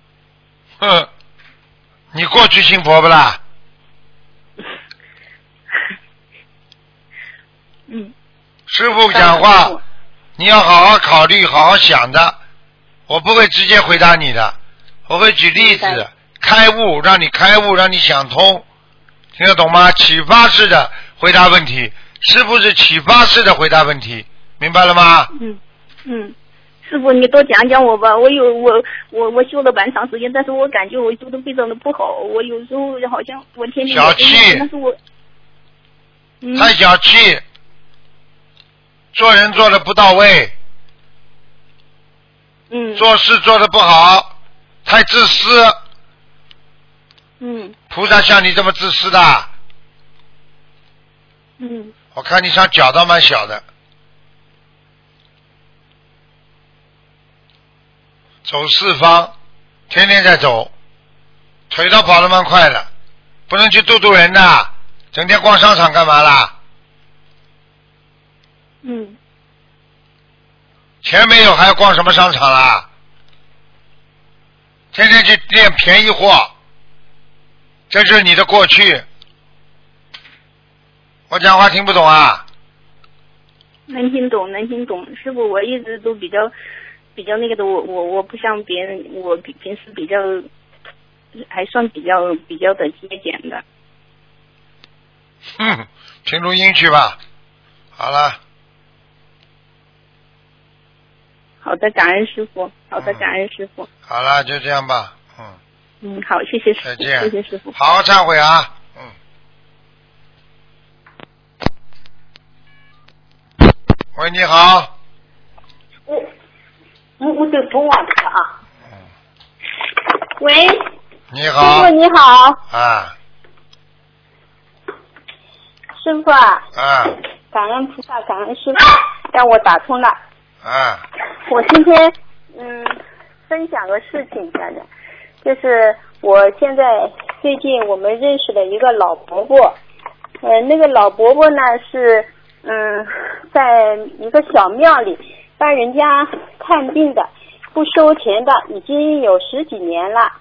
哼，你过去信佛不啦？*laughs* 嗯，师傅讲话，你要好好考虑，好好想的。我不会直接回答你的，我会举例子，开悟，让你开悟，让你想通，听得懂吗？启发式的回答问题，是不是启发式的回答问题，明白了吗？嗯嗯，师傅你多讲讲我吧，我有我我我修了蛮长时间，但是我感觉我修的非常的不好，我有时候好像我天天小气。但是我嗯。太小气，做人做的不到位，嗯。做事做的不好，太自私。嗯。菩萨像你这么自私的，嗯。我看你像脚倒蛮小的，走四方，天天在走，腿倒跑得蛮快的，不能去度度人的，整天逛商场干嘛啦？嗯。钱没有还要逛什么商场啦？天天去练便宜货，这是你的过去。我讲话听不懂啊？能听懂能听懂，师傅我一直都比较比较那个的，我我我不像别人，我平平时比较还算比较比较的节俭的。哼，听录音去吧。好了，好的，感恩师傅，好的，感恩师傅。好了，就这样吧。嗯，嗯，好，谢谢师傅，再见。谢谢师傅。好好忏悔啊。嗯。喂，你好。我我我得不忘了啊。喂，你好师傅。你好，啊师傅啊，啊感恩菩萨，感恩师傅，让我打通了。啊！我今天嗯分享个事情，家人，就是我现在最近我们认识的一个老伯伯，呃，那个老伯伯呢是嗯在一个小庙里帮人家看病的，不收钱的，已经有十几年了。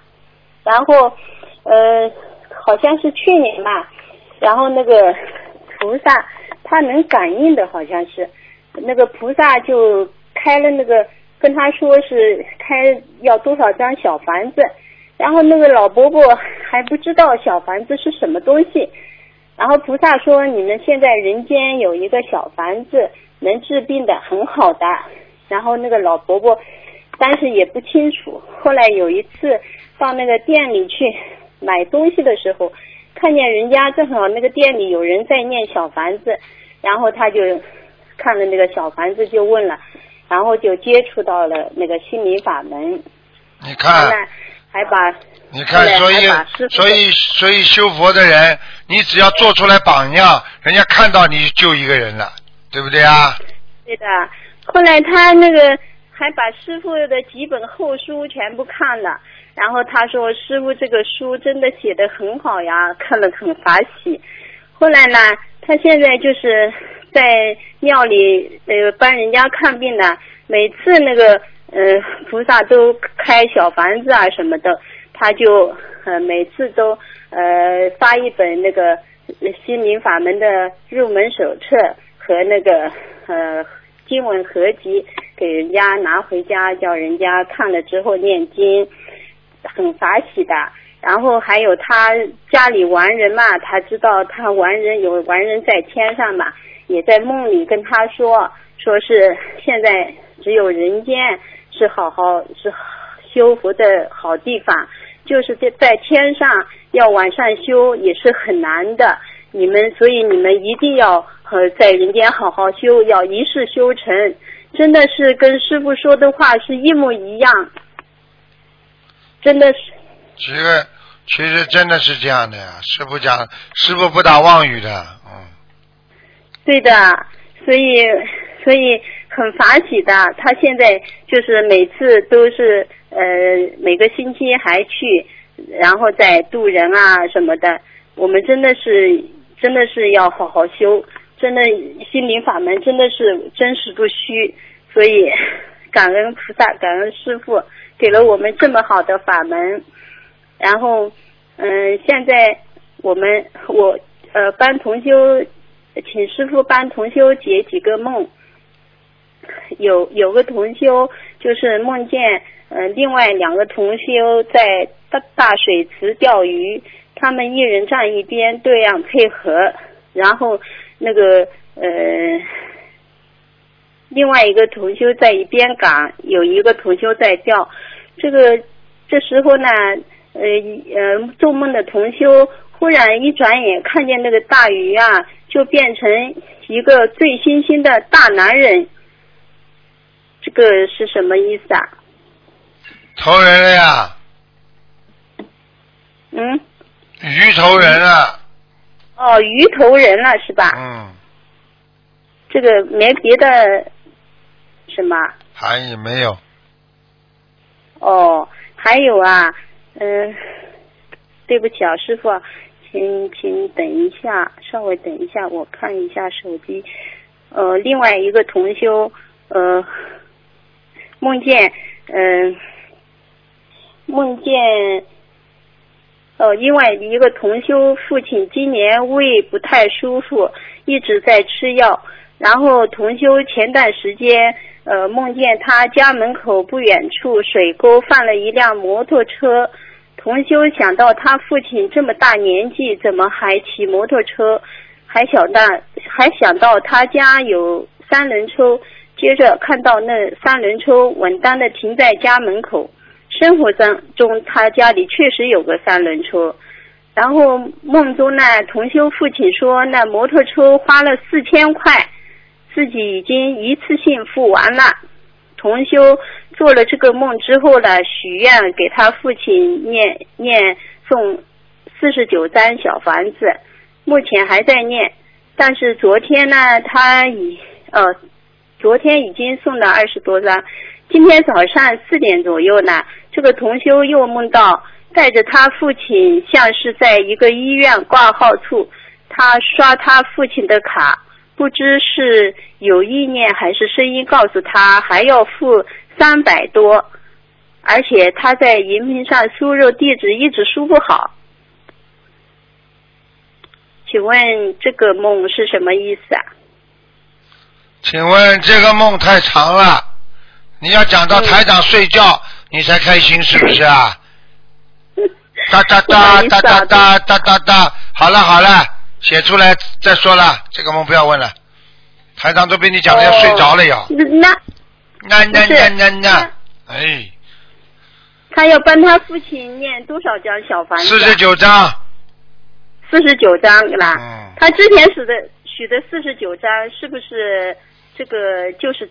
然后呃好像是去年吧，然后那个菩萨他能感应的，好像是。那个菩萨就开了那个跟他说是开要多少张小房子，然后那个老伯伯还不知道小房子是什么东西，然后菩萨说你们现在人间有一个小房子能治病的很好的，然后那个老伯伯当时也不清楚，后来有一次到那个店里去买东西的时候，看见人家正好那个店里有人在念小房子，然后他就看了那个小房子就问了，然后就接触到了那个心灵法门，你看，还把你看，所以所以所以修佛的人，你只要做出来榜样，人家看到你就一个人了，对不对啊？对的，后来他那个还把师傅的几本后书全部看了，然后他说师傅这个书真的写的很好呀，看了很法喜。后来呢，他现在就是在庙里呃帮人家看病呢，每次那个呃菩萨都开小房子啊什么的，他就呃每次都呃发一本那个心灵法门的入门手册和那个呃经文合集给人家拿回家，叫人家看了之后念经，很法喜的。然后还有他家里亡人嘛，他知道他亡人有亡人在天上嘛，也在梦里跟他说，说是现在只有人间是好好是修佛的好地方，就是在在天上要往上修也是很难的。你们所以你们一定要和在人间好好修，要一世修成，真的是跟师傅说的话是一模一样，真的是。其实其实真的是这样的呀，师傅讲，师傅不打妄语的，嗯，对的，所以所以很法喜的。他现在就是每次都是呃每个星期还去，然后再渡人啊什么的。我们真的是真的是要好好修，真的心灵法门真的是真实不虚。所以 *laughs* 感恩菩萨，感恩师傅给了我们这么好的法门。然后，嗯，现在我们我呃帮同修，请师傅帮同修解几个梦。有有个同修就是梦见，呃，另外两个同修在大大水池钓鱼，他们一人站一边，对样配合，然后那个呃，另外一个同修在一边赶，有一个同修在钓。这个这时候呢。呃呃，做梦的同修忽然一转眼看见那个大鱼啊，就变成一个醉醺醺的大男人。这个是什么意思啊？投人了呀，嗯，鱼头人了，哦，鱼头人了是吧？嗯，这个没别的什么？还有没有？哦，还有啊，嗯、对不起啊，师傅，请请等一下，稍微等一下，我看一下手机。呃，另外一个同修，呃，梦见，嗯、梦见，呃，另外一个同修父亲今年胃不太舒服，一直在吃药。然后同修前段时间，呃，梦见他家门口不远处水沟放了一辆摩托车。同修想到他父亲这么大年纪，怎么还骑摩托车？还想到还想到他家有三轮车，接着看到那三轮车稳当的停在家门口。生活当中，他家里确实有个三轮车。然后梦中呢，同修父亲说，那摩托车花了四千块，自己已经一次性付完了。同修做了这个梦之后呢，许愿给他父亲念念送四十九张小房子，目前还在念。但是昨天呢，他已呃，昨天已经送了二十多张。今天早上四点左右呢，这个同修又梦到带着他父亲，像是在一个医院挂号处，他刷他父亲的卡。不知是有意念还是声音告诉他还要付三百多，而且他在荧屏上输入地址一直输不好。请问这个梦是什么意思啊？请问这个梦太长了，你要讲到台长睡觉，你才开心是不是啊？*laughs* 哒哒哒哒哒哒哒哒哒，好了好了，写出来再说了，这个梦不要问了。台长都被你讲的要睡着了要。那那那那那那，哎，他要帮他父亲念多少张小房子？四十九章，四十九张啦。嗯，他之前许的许的四十九张，是不是这个就是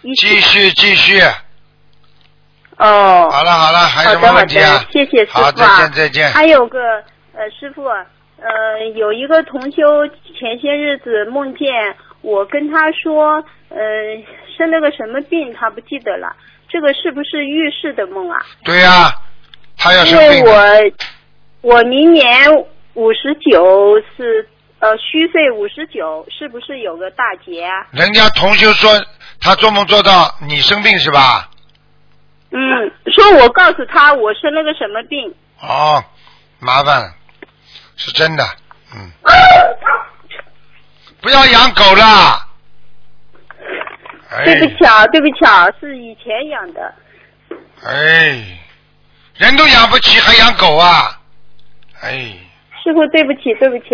一起继续继续。哦。好了好了，还有什么问题啊的，？谢谢师傅啊。好，再见再见。还有个呃，师傅，呃，有一个同修前些日子梦见我跟他说，呃，生了个什么病，他不记得了。这个是不是预示的梦啊？对呀、他要因为生病的。我我明年五十九是呃虚岁五十九，是不是有个大劫啊？人家同修说他做梦做到你生病是吧？嗯，说我告诉他我生了个什么病。哦，麻烦了，是真的，嗯。不要养狗啦。哎对不起啊，对不起啊，是以前养的。哎，人都养不起还养狗啊？哎，师傅，对不起，对不起。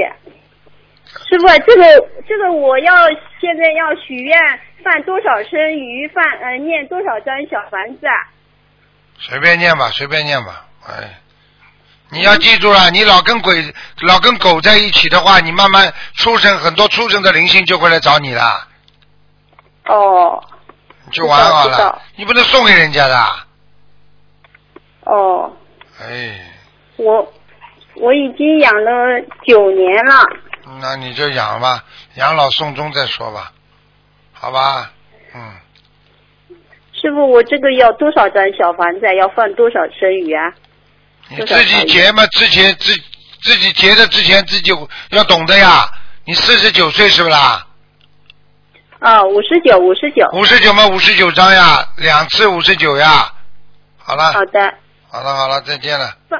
师傅，这个这个，我要现在要许愿，放多少生鱼，放呃念多少张小房子啊？随便念吧，随便念吧。哎，你要记住了，你老跟鬼、老跟狗在一起的话，你慢慢畜生很多畜生的灵性就会来找你了，哦你就玩好了知道。你不能送给人家的。哦，哎，我我已经养了九年了。那你就养吧，养老送终再说吧，好吧？嗯，师傅，我这个要多少张小房子啊？要放多少生鱼啊？你自己结嘛，之前自自己结的之前自己要懂的呀。你四十九岁是不啦？啊，五十九，五十九。五十九嘛，五十九张呀，两次五十九呀。好了，好的，好了，好了，再见了。放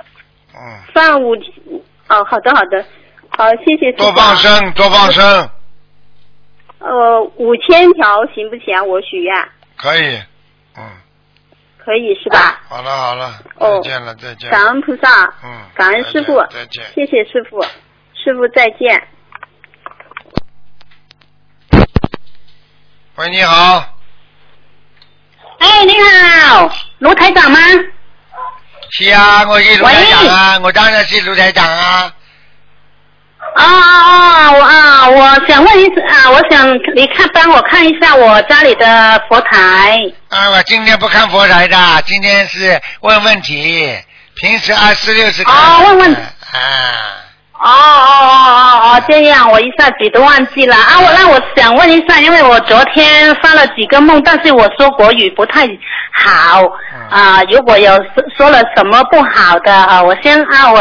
嗯，放五哦，好的好的，好，谢谢。多放生，多放生，呃，五千条行不行啊？我许愿可以。嗯，可以是吧？好了，好了，哦再见了，再见。感恩菩萨，嗯，感恩师傅，再见。谢谢师傅，师傅再见。喂，你好，哎，你好，卢台长吗？是啊，我是卢台长啊，我当然是卢台长啊。啊啊啊！我啊，我想问一下啊，我想你看帮我看一下我家里的佛台。啊，我今天不看佛台的，今天是问问题。平时二四六是看哦，问问。啊。哦哦哦哦哦，这样我一下子都忘记了啊！我那我想问一下，因为我昨天发了几个梦，但是我说国语不太好啊、如果有说说了什么不好的啊，我先啊我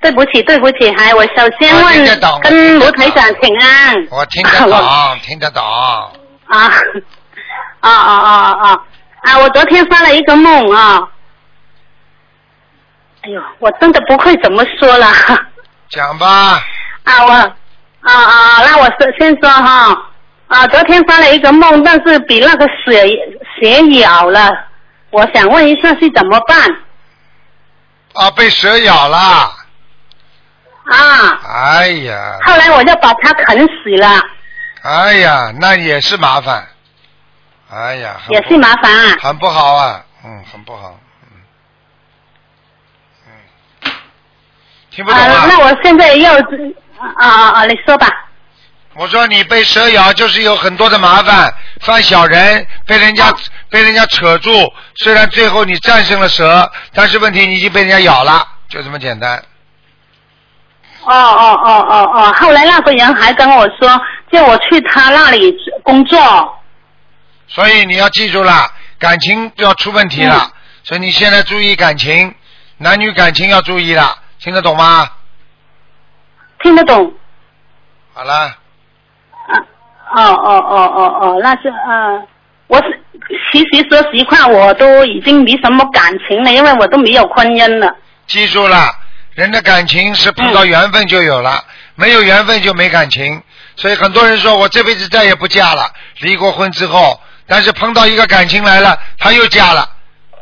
对不起对不起，还我首先问跟卢台长请安。我听得我懂，听得懂。啊 *laughs* 啊啊啊啊啊！我昨天发了一个梦啊，哎呦，我真的不会怎么说了 *laughs* 讲吧，啊！我啊啊，那我先先说哈啊，昨天发了一个梦，但是比那个蛇蛇咬了，我想问一下是怎么办啊，被蛇咬了。啊？哎呀，后来我就把它啃死了，哎呀，那也是麻烦。哎呀，也是麻烦啊。很不好啊，嗯，很不好，嗯，嗯，听不懂啊，啊？那我现在要啊啊啊，你说吧。我说你被蛇咬就是有很多的麻烦，犯小人，被人家、被人家扯住。虽然最后你战胜了蛇，但是问题你已经被人家咬了，就这么简单。哦哦哦哦哦，后来那个人还跟我说，叫我去他那里工作。所以你要记住了，感情要出问题了。所以你现在注意感情，男女感情要注意了，听得懂吗？听得懂？好了，哦哦哦哦哦，那是呃，我是其实说实话，我都已经没什么感情了，因为我都没有婚姻了。记住了，人的感情是碰到缘分就有了，没有缘分就没感情。所以很多人说我这辈子再也不嫁了，离过婚之后，但是碰到一个感情来了，他又嫁了，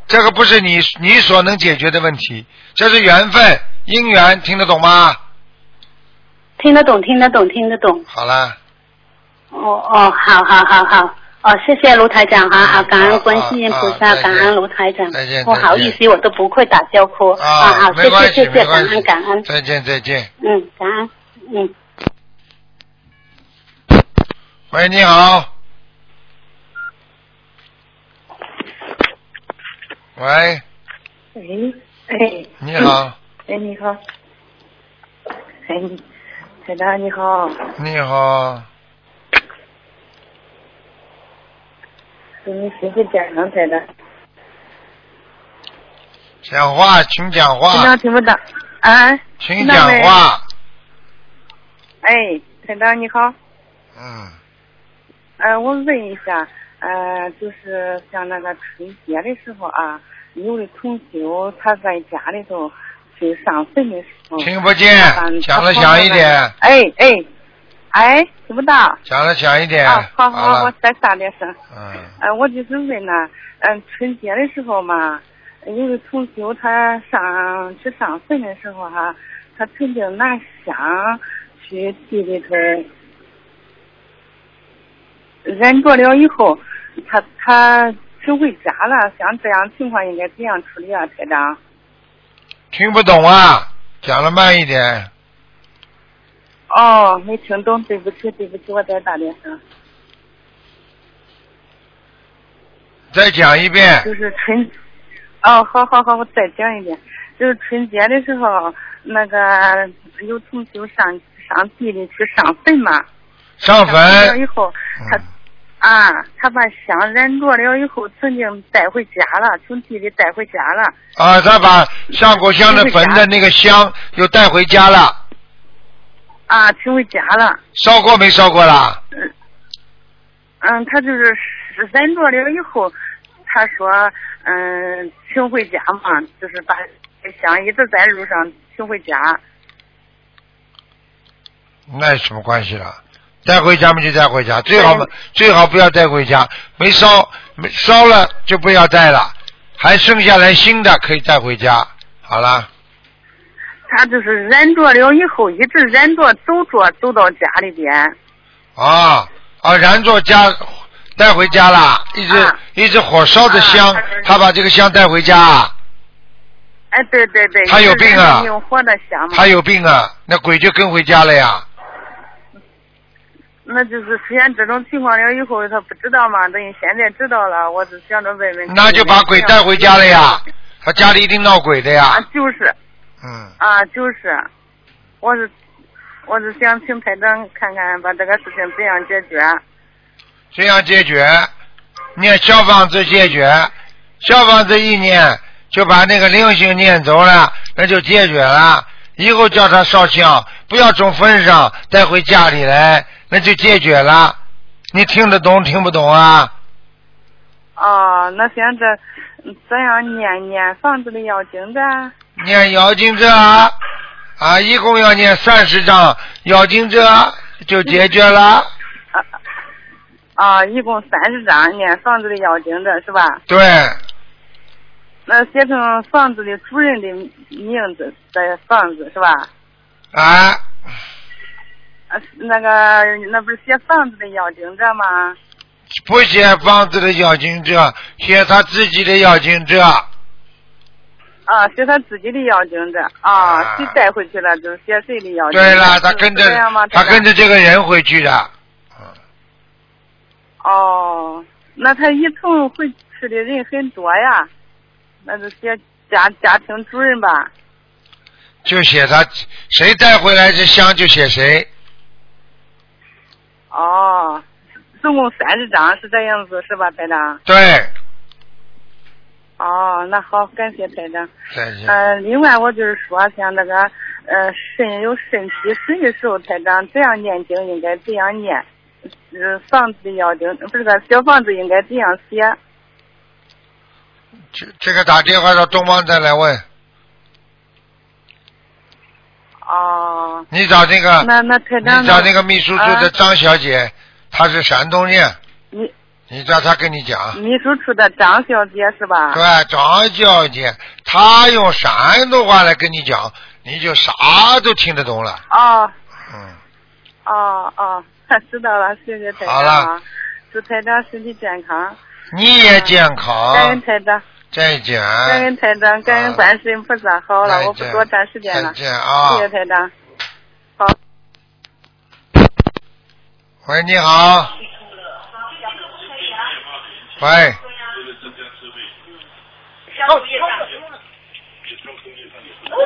这个不是你你所能解决的问题，这是缘分姻缘，听得懂吗？听得懂，听得懂，听得懂。好啦，哦哦，好好好好，哦，谢谢卢台长啊啊，感恩观世音菩萨，感恩卢台长。再见不好意思，我都不会打招呼。啊好，谢谢谢谢，感恩感恩。再见再见。嗯，感恩，嗯。喂，你好。喂，喂，哎，你好，哎，你好，哎，你台长你好，你好，祝你身体健康，台的。讲话，请讲台话长，听不到，啊？请讲话。哎，台长你好，嗯，呃，我问一下，呃，就是像那个春节的时候啊，有的同修他在家里头去上坟的时候，听不见嗯讲得他响一点哎哎哎，听不到。讲的响一点。啊，好好，我，再大点声。嗯，呃，我就是问呢，嗯、春节的时候嘛，有个同修他上去上坟的时候哈、他曾经拿香去地里头燃着了以后，他他请回家了，像这样情况应该怎样处理啊，台长？听不懂啊，讲的慢一点。哦，没听懂，对不起，对不起，我再打点声。再讲一遍。就是春，哦，好好好，我再讲一遍，就是春节的时候，那个有同修上上地里去上坟嘛，上上了坟以后，他、啊，他把香燃着了以后，曾经带回家了，从地里带回家了，啊，他把上过香的坟的那个香又带回家了，啊，请回家了，烧过没烧过啦？嗯，他就是十三着了以后，他说，嗯，请回家嘛，就是把香一直在路上请回家。那有什么关系了？带回家嘛就带回家，最好嘛最好不要带回家，没烧没烧了就不要带了，还剩下来新的可以带回家。好了，他就是燃着了以后，一直燃着走着走到家里边。啊啊，燃着家带回家啦，一直、啊一直火烧着香，他把这个香带回家，哎，对对对，他有病啊用火的香嘛。他有病啊，那鬼就跟回家了呀。那就是出现这种情况了以后，他不知道嘛，等于现在知道了，我就想着问问。那就把鬼带回家了呀，他家里一定闹鬼的呀啊，。就是嗯，啊，就是，我是我是想请台长看看，把这个事情怎样解决。怎样解决，念小房子解决，小房子一念就把那个灵性念走了，那就解决了。以后叫他烧香，不要从坟上带回家里来，那就解决了。你听得懂听不懂啊？哦，那现在怎样念念房子的要经的？念妖精者啊，啊，一共要念三十张，妖精者就解决了。啊，一共三十张，念房子的要经的是吧？对，那写成房子的主人的名字的房子是吧？啊，啊，那个那不是写房子的要经者吗？不写房子的妖精者，写他自己的妖精者。啊，写他自己的要经者啊，谁带回去了就是写谁的要经。对了，他跟着？他跟着这个人回去的。哦，那他一同回去的人很多呀，那就写家家庭主人吧。就写他谁带回来这香就写谁。哦，总共三十张是这样子是吧，台长？对，哦，那好，感谢台长。再见。呃，另外我就是说，像那个呃肾有肾积水的时候，台长这样念经应该怎样念？呃，房子的要经不是个小房子应该怎样写？这这个打电话到东方再来问。哦。你找那个，那那台长你找那个秘书处的啊张小姐，她是山东人，你你叫他跟你讲。秘书处的张小姐是吧？对，张小姐，她用山东话来跟你讲，你就啥都听得懂了。哦嗯，哦哦，*laughs* 知道了，谢谢台长好啊了。祝台长身体健康，你也健康感康恩，台长，再见。感恩台长，感恩观世音菩萨。好了，我不多占时间了，再见啊谢谢台长。好喂，你好。喂，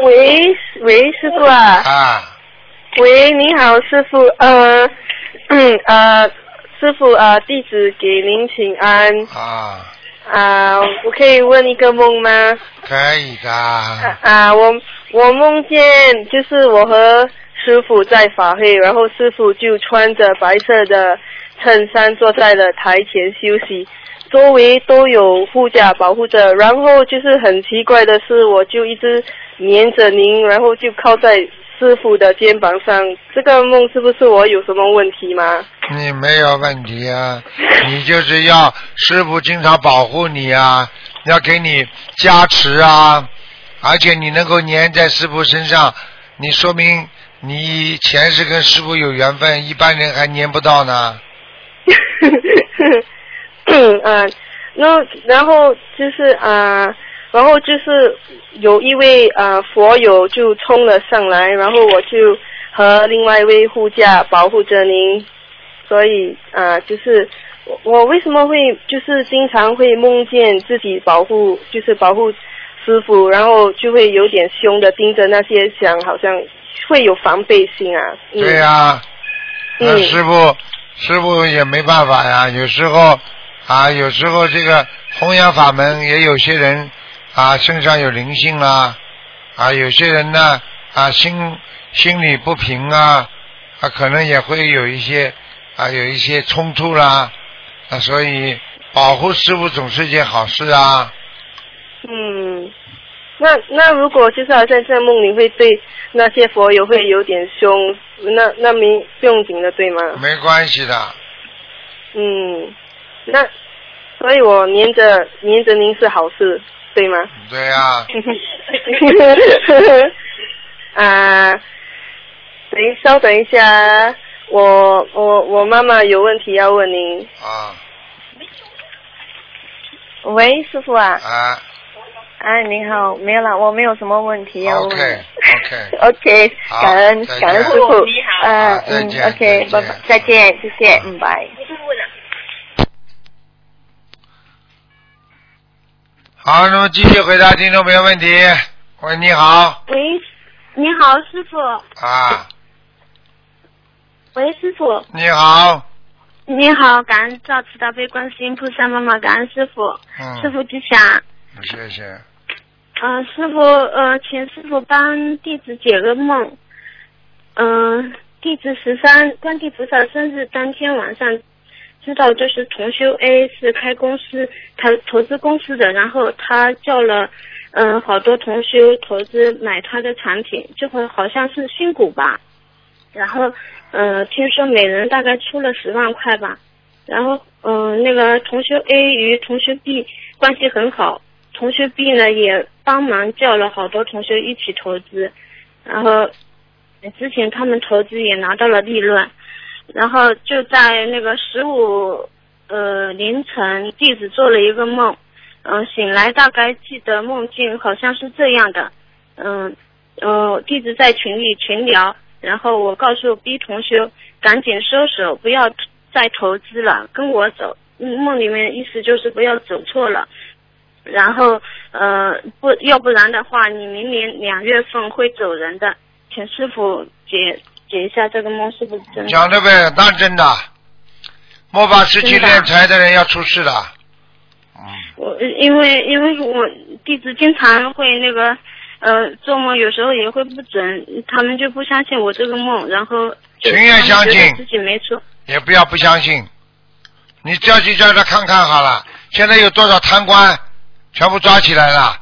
喂喂，师傅啊！啊，喂，你好，师傅。呃，嗯呃，师傅呃，弟子给您请安。啊，啊、我可以问一个梦吗？可以的。啊、我我梦见就是我和师傅在法会，然后师傅就穿着白色的衬衫坐在了台前休息，周围都有护驾保护着。然后就是很奇怪的是，我就一直黏着您，然后就靠在师傅的肩膀上。这个梦是不是我有什么问题吗？你没有问题啊，你就是要师傅经常保护你啊，要给你加持啊，而且你能够粘在师傅身上，你说明你前世跟师傅有缘分，一般人还粘不到呢。*laughs* 嗯，*clears throat* 然后然后就是啊、呃然后就是有一位呃佛友就冲了上来，然后我就和另外一位护驾保护着您，所以啊、呃就是我我为什么会就是经常会梦见自己保护就是保护师傅，然后就会有点凶的盯着那些想好像会有防备心啊。嗯、对呀、那嗯。师傅师傅也没办法呀，有时候啊，有时候这个弘扬法门也有些人啊身上有灵性啦，啊有些人呢啊心心里不平啊，啊可能也会有一些啊有一些冲突啦，啊所以保护师傅总是件好事啊。嗯，那那如果就是好像在梦里会对那些佛友会有点凶，那那没不用紧的对吗？没关系的，嗯，那所以我黏着黏着您是好事，对吗？对呀、*laughs* 啊，等一稍等一下，我我我妈妈有问题要问您。啊喂，师傅啊。啊哎，你好，没有了，我没有什么问题要问。*laughs* OK 感恩再见感恩师傅。你好嗯见，OK，再见拜拜，再见，谢谢，嗯，拜。好，那么继续回答听众朋友问题。喂，你好，喂，你好，师傅。啊，喂，师傅。你好，你好，感恩赵慈大悲观世音菩萨妈妈，感恩师傅。嗯，师傅吉祥。谢谢。呃，师傅，呃，请师傅帮弟子解个梦。嗯、弟子十三观地菩萨生日当天晚上，知道就是同修 A 是开公司，他投资公司的，然后他叫了嗯、好多同修投资买他的产品，这会好像是新股吧。然后呃，听说每人大概出了十万块吧。然后嗯、那个同学 A 与同学 B 关系很好，同学 B 呢也帮忙叫了好多同学一起投资，然后之前他们投资也拿到了利润，然后就在那个十五呃凌晨，弟子做了一个梦，嗯、醒来大概记得梦境好像是这样的，嗯呃弟子在群里群聊，然后我告诉 B 同学赶紧收手，不要再投资了，跟我走。梦里面意思就是不要走错了。然后呃不，要不然的话，你明年两月份会走人的，请师傅解解一下这个梦是不是真的？讲的呗，当真的。末法时期真的敛财的人要出事的，我因为因为我弟子经常会那个呃做梦，有时候也会不准，他们就不相信我这个梦，然后情愿相信自己没错。也不要不相信。你只要去叫他看看好了，现在有多少贪官，全部抓起来了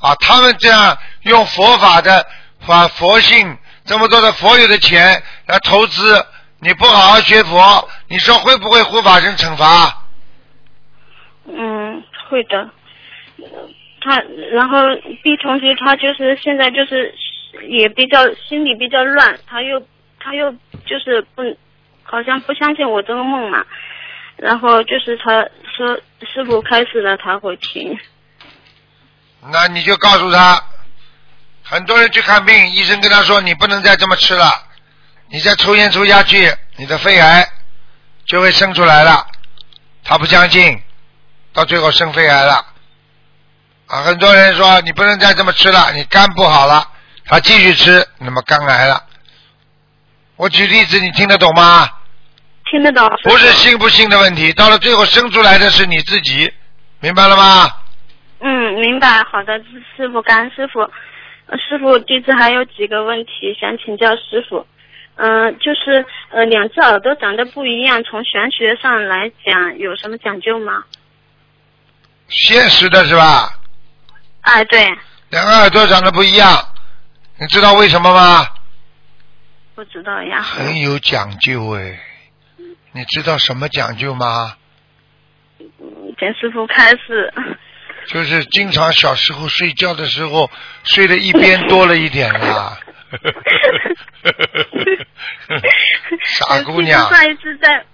啊！他们这样用佛法的法佛性这么多的佛有的钱来投资，你不好好学佛，你说会不会护法神惩罚？嗯，会的。他然后 B 同学他就是现在就是也比较心里比较乱，他又他又就是不好像不相信我这个梦嘛，然后就是他说师傅开始了他会听。那你就告诉他，很多人去看病，医生跟他说你不能再这么吃了，你再抽烟抽下去，你的肺癌就会生出来了。他不相信，到最后生肺癌了。啊，很多人说你不能再这么吃了，你肝不好了，他继续吃，那么肝癌了。我举例子，你听得懂吗？听得懂。不是信不信的问题，到了最后生出来的是你自己，明白了吗？嗯，明白。好的，师傅，感恩师傅。呃师傅，弟子还有几个问题想请教师傅。嗯、就是呃，两只耳朵长得不一样，从玄学上来讲有什么讲究吗？现实的是吧？哎，对，两个耳朵长得不一样，你知道为什么吗？不知道呀。很有讲究哎，你知道什么讲究吗？请师傅开始。就是经常小时候睡觉的时候睡的一边多了一点啦。*laughs* 傻姑娘上一次在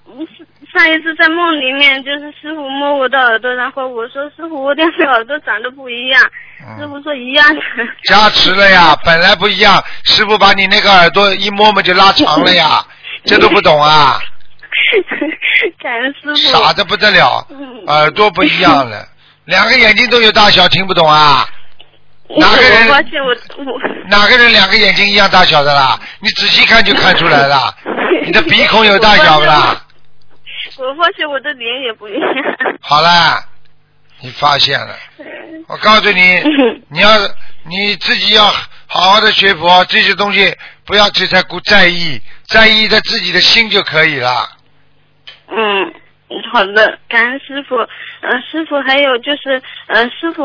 上一次在梦里面，就是师傅摸我的耳朵，然后我说师傅，我两个耳朵长得不一样，师傅说一样的。加持了呀，*laughs* 本来不一样，师傅把你那个耳朵一摸摸就拉长了呀，这都不懂啊，*laughs* 感恩师傅。傻的不得了，嗯耳朵不一样了，两个眼睛都有大小，听不懂啊？哪个人我发现我我哪个人两个眼睛一样大小的啦？你仔细看就看出来了，*laughs* 你的鼻孔有大小不啦？我发现我的脸也不一样。好啦，你发现了。*laughs* 我告诉你，你要你自己要好好的学佛，这些东西不要去太过在意，在意在自己的心就可以了。嗯，好的，感恩师傅。呃，师傅还有就是，呃，师傅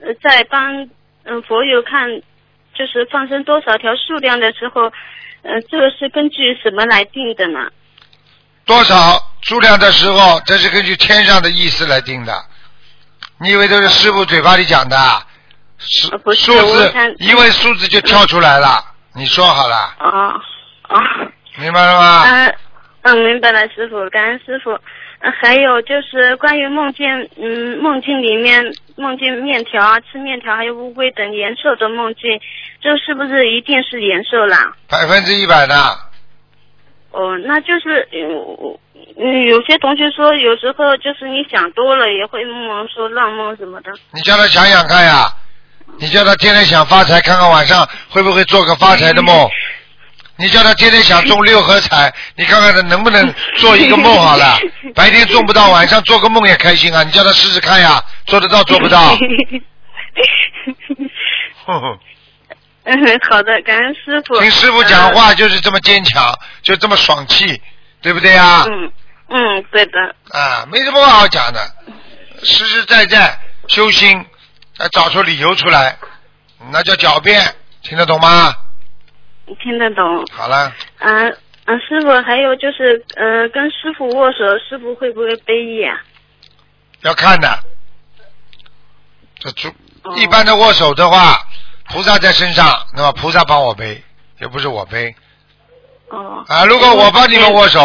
呃在帮嗯、呃佛友看，就是放生多少条数量的时候，呃，这个是根据什么来定的呢？多少数量的时候，这是根据天上的意思来定的。你以为都是师傅嘴巴里讲的？数呃不是数字我想，一位数字就跳出来了。你说好了，啊啊。明白了吗？嗯嗯，明白了，师傅，感恩师傅。呃还有就是关于梦见，嗯，梦境里面梦见面条啊，吃面条还有乌龟等延寿的梦境，这是不是一定是延寿啦？百分之一百的。哦，那就是，有，嗯有些同学说，有时候就是你想多了也会梦说乱梦什么的。你叫他想想看呀，你叫他天天想发财，看看晚上会不会做个发财的梦。你叫他天天想中六合彩，你看看他能不能做一个梦好了。*laughs* 白天中不到，晚上做个梦也开心啊！你叫他试试看呀，做得到做不到？*laughs* 嗯，好的，感恩师傅。听师傅讲话就是这么坚强，就这么爽气，对不对呀？嗯嗯，对的。啊，没什么好讲的，实实在在修心，要找出理由出来，那叫狡辩，听得懂吗？听得懂。好了，嗯、嗯、师傅，还有就是，呃，跟师傅握手，师傅会不会背意啊？要看的。这主一般的握手的话，菩萨在身上，那么菩萨帮我背，又不是我背哦。啊。如果我帮你们握手，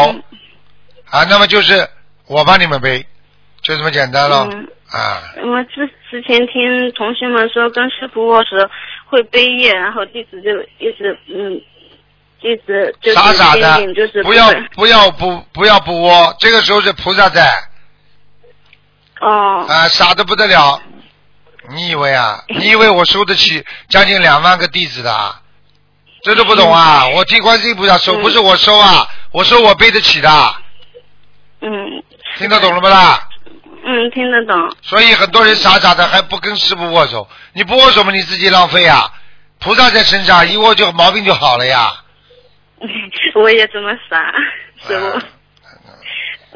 啊，那么就是我帮你们背，就这么简单了嗯啊。我之之前听同学们说，跟师傅握手会背业，然后弟子就一直嗯，一直就是傻傻的就是，不要不要不不要不窝，这个时候是菩萨在哦。啊，傻的不得了。你以为啊？你以为我收得起将近两万个弟子的啊？这都不懂啊！我替观世音菩萨收，不是我收啊，我收我背得起的，嗯听得懂了不啦？嗯，听得懂。所以很多人傻傻的还不跟师傅握手，你不握手嘛，你自己浪费啊！菩萨在身上，一握就毛病就好了呀。*laughs* 我也这么傻，师傅。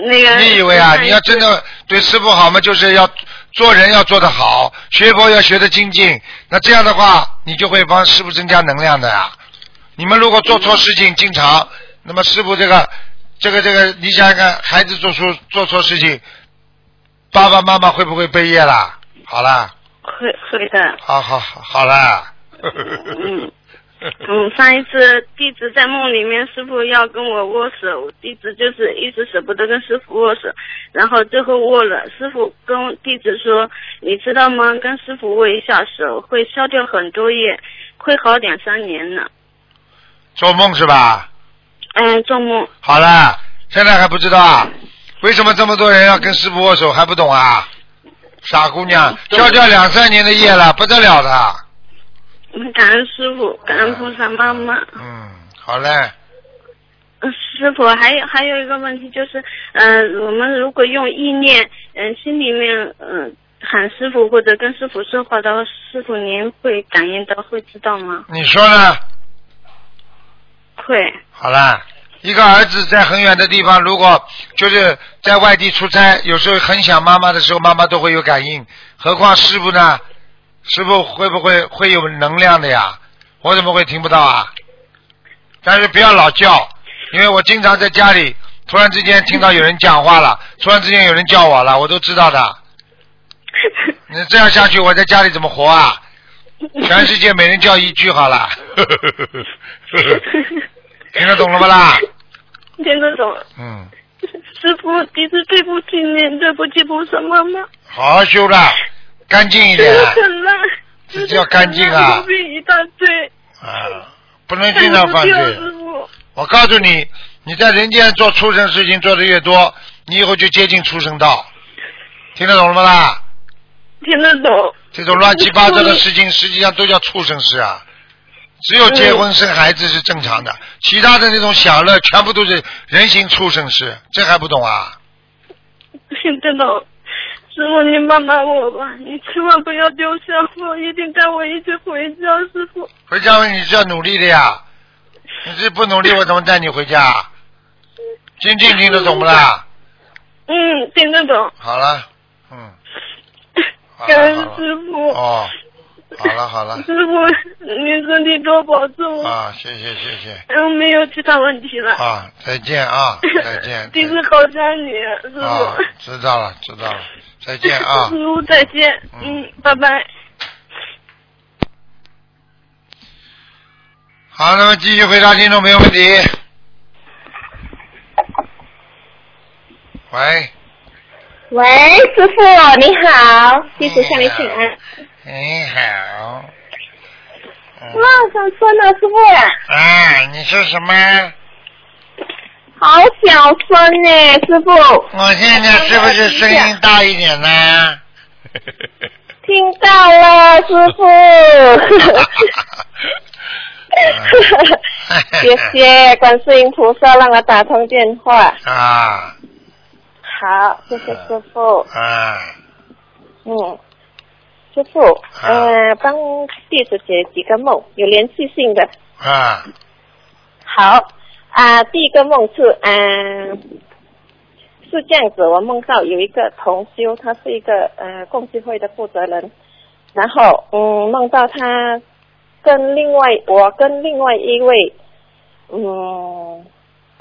那个。啊你以为啊？你要真的对师傅好嘛，就是要做人要做得好，学佛要学得精进。那这样的话，你就会帮师傅增加能量的呀。你们如果做错事情，经常，那么师傅这个这个这个，你想想看，孩子做出做错事情，爸爸妈妈会不会背业啦？好啦，会会的。好好好，好啦。嗯嗯，*laughs* 上一次弟子在梦里面，师傅要跟我握手，弟子就是一直舍不得跟师傅握手，然后最后握了。师傅跟弟子说：“你知道吗？跟师傅握一下手，会消掉很多业，会好两三年呢。做梦是吧？”嗯，做梦。好了，现在还不知道啊？为什么这么多人要跟师傅握手还不懂啊？傻姑娘，消掉两三年的业了，不得了的。感恩师傅，感恩菩萨妈妈。嗯，好嘞。呃师傅，还有还有一个问题就是，嗯、我们如果用意念，嗯、心里面，嗯、喊师傅或者跟师傅说话的话，师傅您会感应到，会知道吗？你说呢？会。好了，一个儿子在很远的地方，如果就是在外地出差，有时候很想妈妈的时候，妈妈都会有感应。何况师傅呢？师傅会不会会有能量的呀？我怎么会听不到啊？但是不要老叫，因为我经常在家里，突然之间听到有人讲话了，突然之间有人叫我了，我都知道的。你这样下去，我在家里怎么活啊？全世界每人叫一句好了。*laughs* 听得懂了不啦？*laughs* 听得懂。嗯，师傅，弟子对不起您，对不起菩萨妈妈。好好修啦，干净一点很烂，自己要干净啊一大堆。啊，不能经常犯罪。师傅。我告诉你，你在人间做畜生事情做的越多，你以后就接近畜生道。听得懂了吗啦？听得懂。这种乱七八糟的事情，实际上都叫畜生事啊。只有结婚生孩子是正常的，其他的那种享乐全部都是人形畜生事，这还不懂啊？听得懂。师傅，你帮帮我吧，你千万不要丢下我，一定带我一起回家，师傅。回家你是要努力的呀，你这不努力我怎么带你回家？静静听得懂不啦？嗯，听得懂。好了，嗯，好感恩师傅。哦，好了好了师傅，您身体多保重。啊，谢谢谢谢嗯，没有其他问题了。啊，再见啊，再见弟子好想你，师啊傅。，知道了知道了，再见啊。*laughs* 师傅再见，嗯，拜拜。好，那么继续回答听众朋友问题。喂，喂，师傅你好，弟子向你请安。你好，哇，长孙呢，师傅，啊，你说什么？好小声呢，师傅。我现在是不是声音大一点呢？听到了，师傅。谢谢观世音菩萨让我打通电话。啊好，谢谢师傅。啊，嗯，师傅，呃，帮弟子解几个梦，有连续性的。啊，好啊、第一个梦是，嗯、是这样子，我梦到有一个同修，他是一个呃共济会的负责人，然后嗯梦到他跟另外我跟另外一位嗯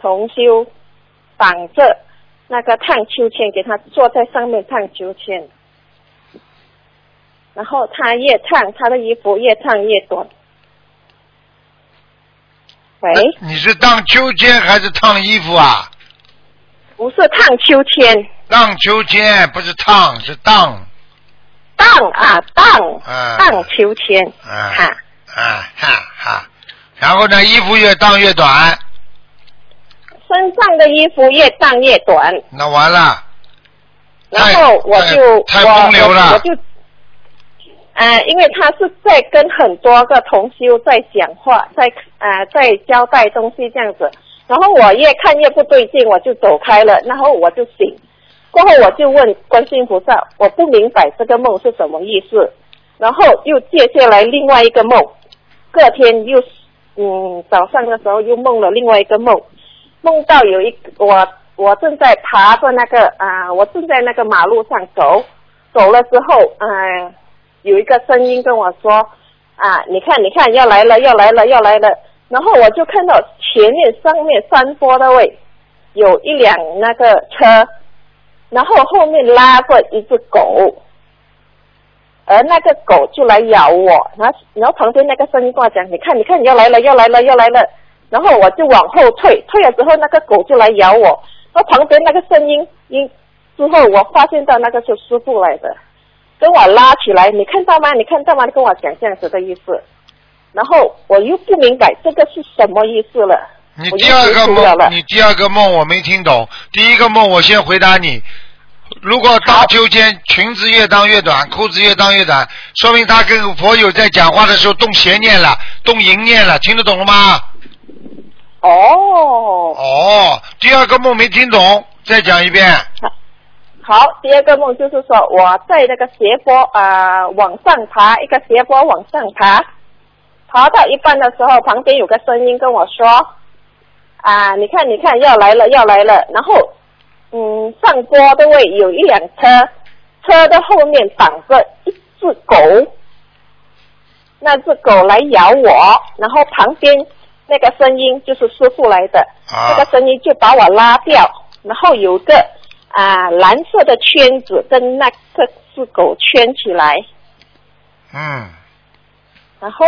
同修绑着那个荡秋千，给他坐在上面荡秋千，然后他越烫，他的衣服越烫越短。喂，你是荡秋千还是烫衣服啊？不是烫秋千，荡秋千不是烫，是荡。荡啊荡，啊荡秋千，啊哈，啊哈哈，然后呢，衣服越荡越短，身上的衣服越荡越短，那完了。然后我就太我风流了我我就，呃，因为他是在跟很多个同修在讲话，在呃在交代东西这样子，然后我越看越不对劲，我就走开了，然后我就醒，过后我就问观世音菩萨，我不明白这个梦是什么意思，然后又接下来另外一个梦，隔天又嗯早上的时候又梦了另外一个梦，梦到有一我我正在爬着那个啊、我正在那个马路上走，走了之后，啊、有一个声音跟我说啊，你看你看要来了要来了要来了，然后我就看到前面上面山坡的位有一辆那个车，然后后面拉过一只狗，而那个狗就来咬我，然后然后旁边那个声音跟我讲，你看你看要来了要来了要来了，然后我就往后退，退了之后那个狗就来咬我，然后旁边那个声音音之后我发现到那个是师傅来的，跟我拉起来，你看到吗？你看到吗？你跟我讲这样子的意思，然后我又不明白这个是什么意思了。你第二个梦，你第二个梦我没听懂。第一个梦我先回答你。如果大秋千裙子越当越短，裤子越当越短，说明他跟佛友在讲话的时候动邪念了，动淫念了，听得懂了吗？哦。哦，第二个梦没听懂，再讲一遍。好，第二个梦就是说我在那个斜坡啊、往上爬，一个斜坡往上爬，爬到一半的时候，旁边有个声音跟我说啊，你看你看要来了要来了，然后嗯上坡的位有一辆车，车的后面绑着一只狗，那只狗来咬我，然后旁边那个声音就是师傅来的，啊。那个声音就把我拉掉，然后有个啊蓝色的圈子跟那个只狗圈起来，嗯然后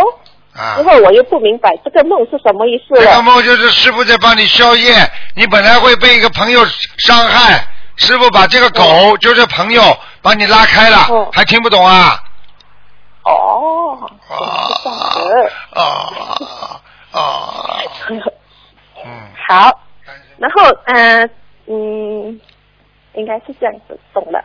啊之。后我又不明白这个梦是什么意思这个。梦就是师傅在帮你消业，你本来会被一个朋友伤害，师傅把这个狗就是朋友把你拉开了，还听不懂啊？哦，啊 *laughs* 啊！好，然后嗯、呃嗯，应该是这样子，懂了，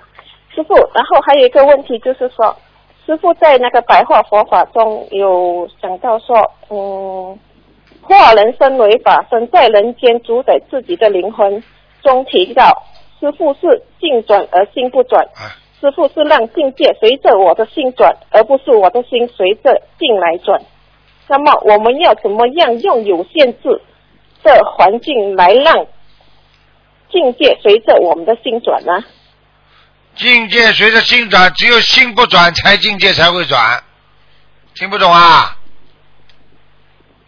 师傅。然后还有一个问题就是说，师傅在那个白话佛法中有讲到说，嗯，化人身为法身，在人间主宰自己的灵魂中提到，师傅是境转而心不转。师傅是让境界随着我的心转，而不是我的心随着境来转。那么我们要怎么样用有限制的环境来让境界随着我们的心转呢？境界随着心转，只有心不转，才境界才会转。听不懂啊？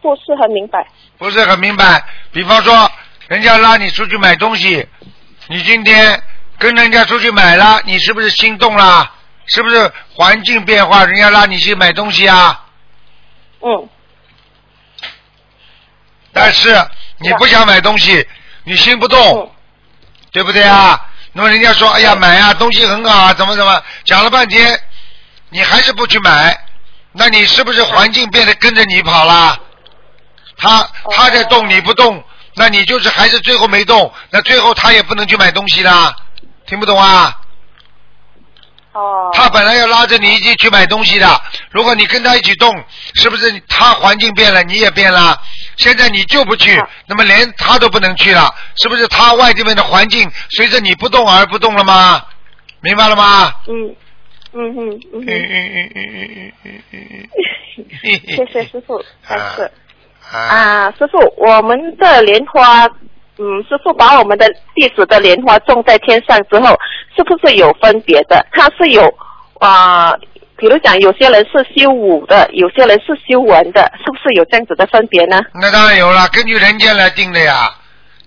不是很明白。不是很明白。比方说，人家拉你出去买东西，你今天跟人家出去买了，你是不是心动了？是不是环境变化？人家拉你去买东西啊？嗯。但是你不想买东西，你心不动，对不对啊？那么人家说，哎呀，买啊，东西很好啊，怎么怎么，讲了半天，你还是不去买，那你是不是环境变得跟着你跑了？他他在动，你不动，那你就是还是最后没动，那最后他也不能去买东西啦，听不懂啊？哦。他本来要拉着你一起去买东西的，如果你跟他一起动，是不是他环境变了，你也变了？现在你就不去，那么连他都不能去了，是不是他外地面的环境随着你不动而不动了吗？明白了吗？嗯嗯嗯嗯嗯嗯嗯嗯嗯嗯谢谢师傅，开始。啊啊，师傅，我们的莲花，嗯，师傅把我们的弟子的莲花种在天上之后，是不是有分别的？它是有啊、比如讲，有些人是修武的，有些人是修文的，是不是有这样子的分别呢？那当然有了，根据人间来定的呀。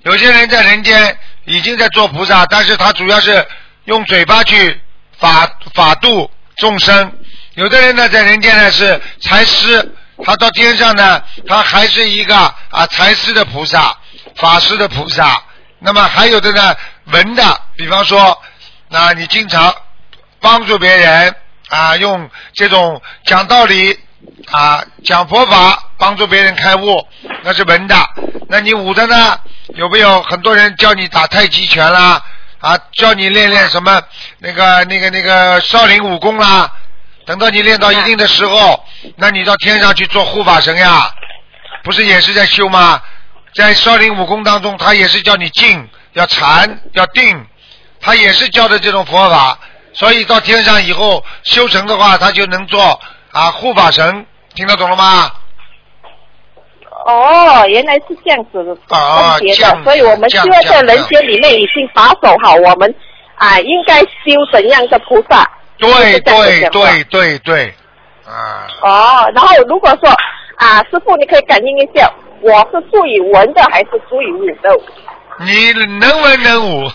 有些人在人间已经在做菩萨，但是他主要是用嘴巴去法法度众生。有的人呢，在人间呢是财师，他到天上呢，他还是一个啊财师的菩萨、法师的菩萨。那么还有的呢，文的，比方说，那你经常帮助别人啊，用这种讲道理啊，讲佛法，帮助别人开悟，那是文的。那你武的呢？有没有很多人教你打太极拳啦？啊，教你练练什么那个那个那个少林武功啦？等到你练到一定的时候，那你到天上去做护法神呀，不是也是在修吗？在少林武功当中，他也是叫你静、要禅、要定，他也是教的这种佛法。所以到天上以后修成的话，他就能做啊护法神，听得懂了吗？哦，原来是这样子的啊分别这样的，所以我们这样就要在人间里面已经把守好我们啊，应该修怎样的菩萨。对对对对对，啊，哦，然后如果说啊，师傅，你可以感应一下，我是属于文的还是属于武的？你能文能武。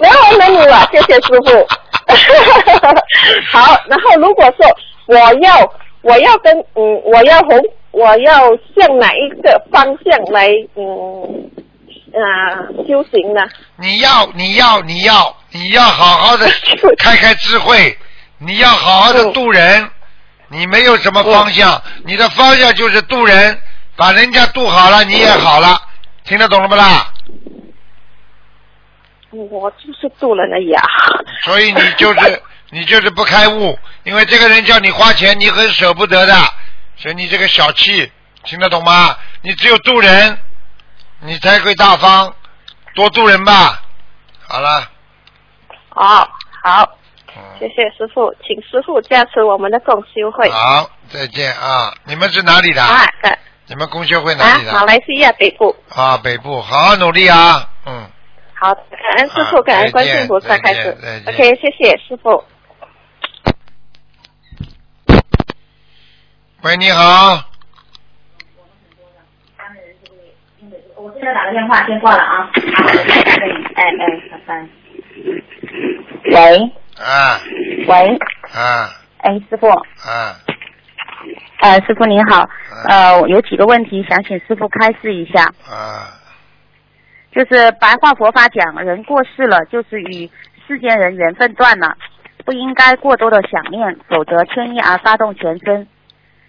能文能武啊！谢谢师傅。*laughs* 好，然后如果说我要我要跟嗯我要红我要向哪一个方向来嗯啊、修行呢？你要，你要，你要，你要好好的 *laughs* 开开智慧，你要好好的渡人。你没有什么方向，你的方向就是渡人，把人家渡好了，你也好了。听得懂了不啦？我就是渡人而已啊。*laughs* 所以你就是你就是不开悟，因为这个人叫你花钱，你很舍不得的，所以你这个小气，听得懂吗？你只有渡人，你才会大方，多渡人吧。好了，哦，好，谢谢师傅，请师傅加持我们的共修会。好，再见啊！你们是哪里的？啊，感你们公学会哪啊里，的？马来西亚北部。啊，北部，好好努力啊！嗯，好，感恩师傅，感恩观世音菩萨，开始 OK，谢谢师傅。喂，你好，我现在打个电话，先挂了啊。哎哎，拜拜。喂啊。喂，啊。哎，师傅，啊，呃，师傅您好，呃，有几个问题想请师傅开示一下。啊，就是白话佛法讲，人过世了就是与世间人缘分断了，不应该过多的想念，否则牵一而发动全身。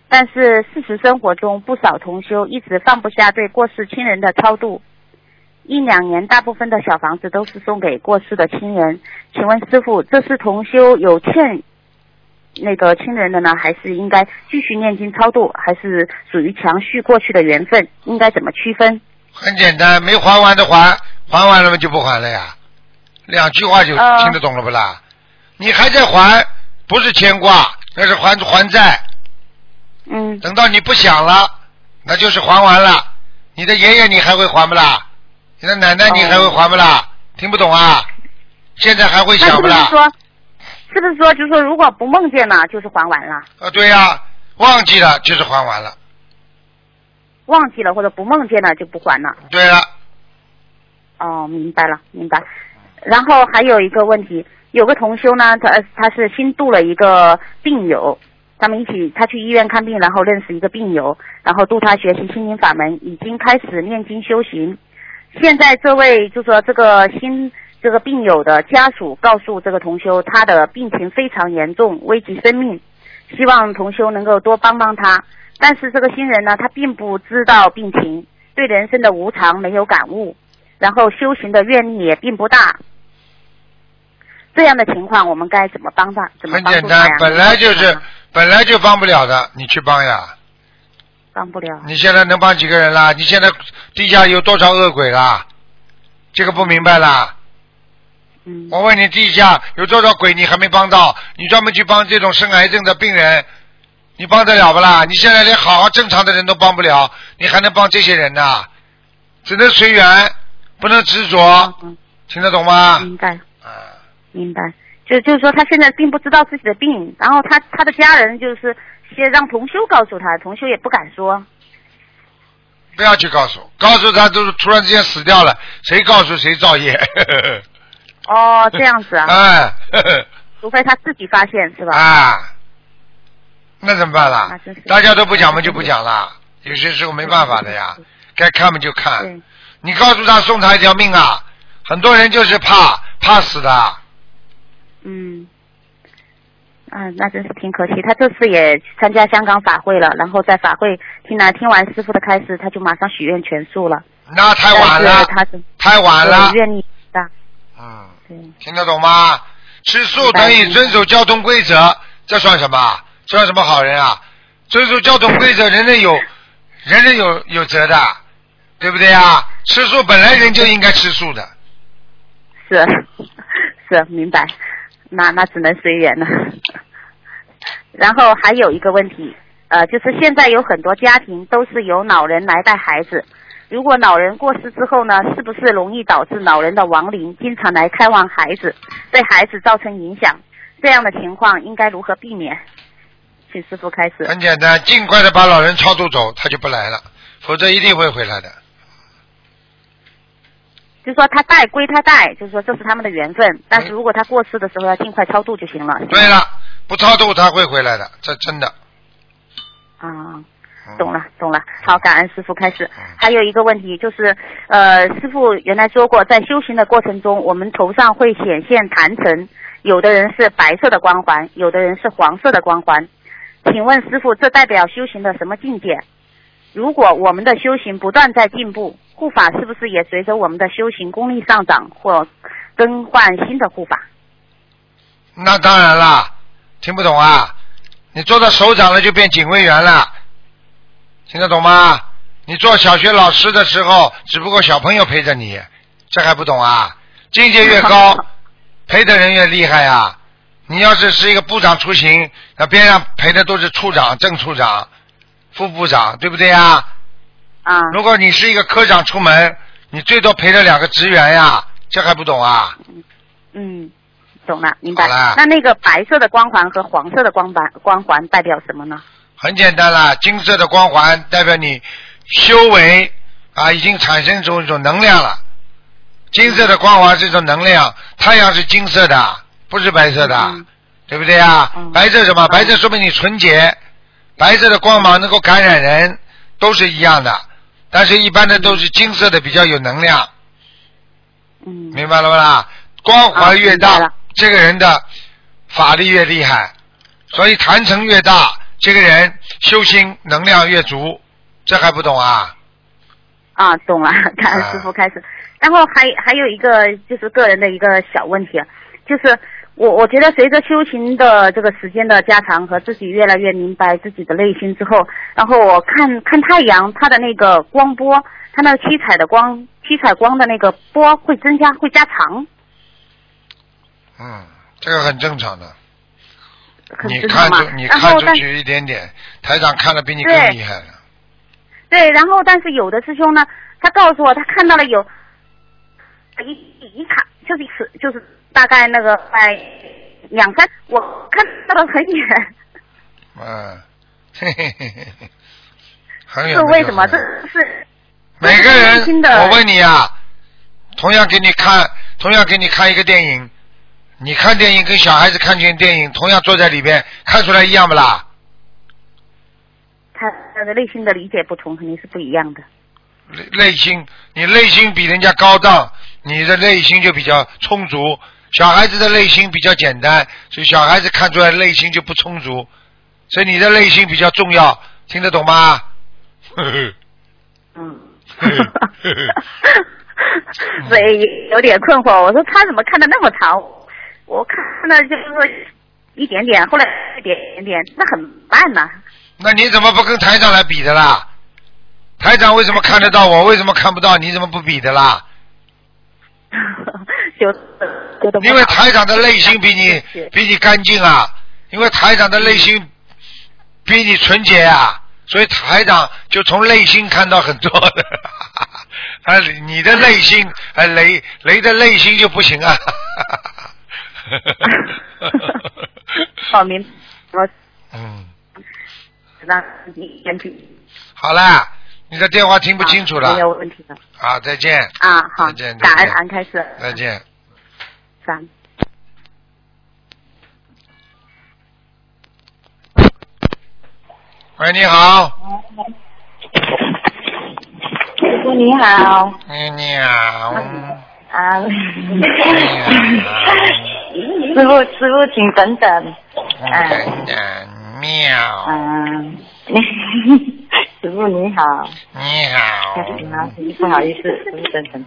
但是事实生活中，不少同修一直放不下对过世亲人的超度，一两年大部分的小房子都是送给过世的亲人。请问师傅，这是同修有欠那个亲人的呢，还是应该继续念经超度，还是属于强续过去的缘分？应该怎么区分？很简单，没还完的还，还完了嘛就不还了呀。两句话就呃听得懂了不啦？你还在还，不是牵挂，那是还还债。嗯。等到你不想了，那就是还完了。你的爷爷你还会还不啦？你的奶奶你还会还不啦？听不懂啊？现在还会想不啦？是不是说，是不是说，就是说，如果不梦见了，就是还完了；啊，对呀、忘记了就是还完了。忘记了或者不梦见了就不还了？对了，哦，明白了，明白。然后还有一个问题，有个同修呢，他他是新度了一个病友，他们一起他去医院看病，然后认识一个病友，然后度他学习心灵法门，已经开始念经修行。现在这位就说这个新这个病友的家属告诉这个同修，他的病情非常严重，危及生命，希望同修能够多帮帮他。但是这个新人呢，他并不知道病情，对人生的无常没有感悟，然后修行的愿力也并不大。这样的情况，我们该怎么帮他？怎么很简单本来就是本来就帮不了的，你去帮呀。帮不了。你现在能帮几个人啦？你现在地下有多少恶鬼啦？这个不明白啦？嗯。我问你，地下有多少鬼？你还没帮到？你专门去帮这种生癌症的病人，你帮得了不啦？你现在连好好正常的人都帮不了，你还能帮这些人呢？只能随缘，不能执着，听得懂吗？明白。明白。就就是说，他现在并不知道自己的病，然后他他的家人就是先让同修告诉他，同修也不敢说。不要去告诉，告诉他都是突然之间死掉了，谁告诉谁造业。哦，这样子啊。*laughs* 哎，除非他自己发现是吧？啊，那怎么办啦？大家都不讲嘛，就不讲啦。有些时候没办法的呀，该看嘛就看。你告诉他送他一条命啊，很多人就是怕怕死的。嗯。啊，那真是挺可惜。他这次也参加香港法会了，然后在法会听了听完师傅的开示，他就马上许愿全素了。那太晚了他太晚了对愿力大。嗯，对。听得懂吗？吃素等于遵守交通规则，这算什么？这算什么好人啊？遵守交通规则，人人有，人人有有责的，对不对啊？吃素本来人就应该吃素的。是是明白，那那只能随缘了。然后还有一个问题，呃，就是现在有很多家庭都是由老人来带孩子，如果老人过世之后呢，是不是容易导致老人的亡灵经常来看望孩子，对孩子造成影响？这样的情况应该如何避免？请师傅开始。很简单，尽快的把老人超度走，他就不来了。否则一定会回来的。就说他带归他带，就是说这是他们的缘分。但是如果他过世的时候要尽快超度就行了。对了，不超度他会回来的，这真的。啊，懂了懂了。好，感恩师傅开始。还有一个问题就是，呃，师傅原来说过，在修行的过程中，我们头上会显现坛城，有的人是白色的光环，有的人是黄色的光环。请问师傅，这代表修行的什么境界？如果我们的修行不断在进步，护法是不是也随着我们的修行功力上涨或更换新的护法？那当然啦，听不懂啊？你做到首长了就变警卫员了，听得懂吗？你做小学老师的时候，只不过小朋友陪着你，这还不懂啊？境界越高，*laughs* 陪的人越厉害呀、你要是是一个部长出行，那边上陪的都是处长、正处长、副部长，对不对呀？啊。如果你是一个科长出门，你最多陪着两个职员呀，这还不懂啊？嗯，懂了，明白好了。那那个白色的光环和黄色的光环光环代表什么呢？很简单啦，金色的光环代表你修为啊，已经产生出一种能量了。金色的光环是一种能量，太阳是金色的，不是白色的，嗯对不对啊？白色什么？白色说明你纯洁，白色的光芒能够感染人，都是一样的。但是，一般的都是金色的比较有能量。嗯。明白了不啦？光环越大，这个人的法力越厉害，所以坛城越大，这个人修心能量越足，这还不懂啊？啊，懂了，*laughs* 感恩师傅开始。然后还还有一个就是个人的一个小问题，啊就是我我觉得随着修行的这个时间的加长和自己越来越明白自己的内心之后，然后我看看太阳它的那个光波，它那个七彩的光七彩光的那个波会增加会加长，嗯，这个很正常的。很你看正常嘛出你看出去一点点，台长看的比你更厉害了。对，然后但是有的师兄呢，他告诉我他看到了有一一卡，就是就是大概那个在两三，我看到的很远，嗯，嘿嘿嘿嘿嘿，很远是为什么？这是每个人，的我问你啊，同样给你看，同样给你看一个电影，你看电影跟小孩子看见电影，同样坐在里边，看出来一样不啦？他他的内心的理解不同，肯定是不一样的。内内心，你内心比人家高档，你的内心就比较充足。小孩子的内心比较简单，所以小孩子看出来内心就不充足，所以你的内心比较重要，听得懂吗？呵呵嗯，*laughs* 所以有点困惑。我说他怎么看的那么长？我看的就是说一点点，后来一点点，那很慢呐、那你怎么不跟台长来比的啦？台长为什么看得到我？为什么看不到？你怎么不比的啦？*laughs* 修修的因为台长的内心比你比你干净啊，因为台长的内心比你纯洁啊，所以台长就从内心看到很多的。啊，*laughs* 你的内心，啊雷雷的内心就不行啊。*laughs* *laughs* 好明，我嗯，那你先去。好啦，你的电话听不清楚了没。有问题的好，再见。啊，好再见，感恩再见感恩开始，再见。三。喂，你好。师傅你好，你你好。啊，师傅师傅请等等，啊喵。嗯，*laughs* 师傅你好，你好。你好，不好意思，师傅等等，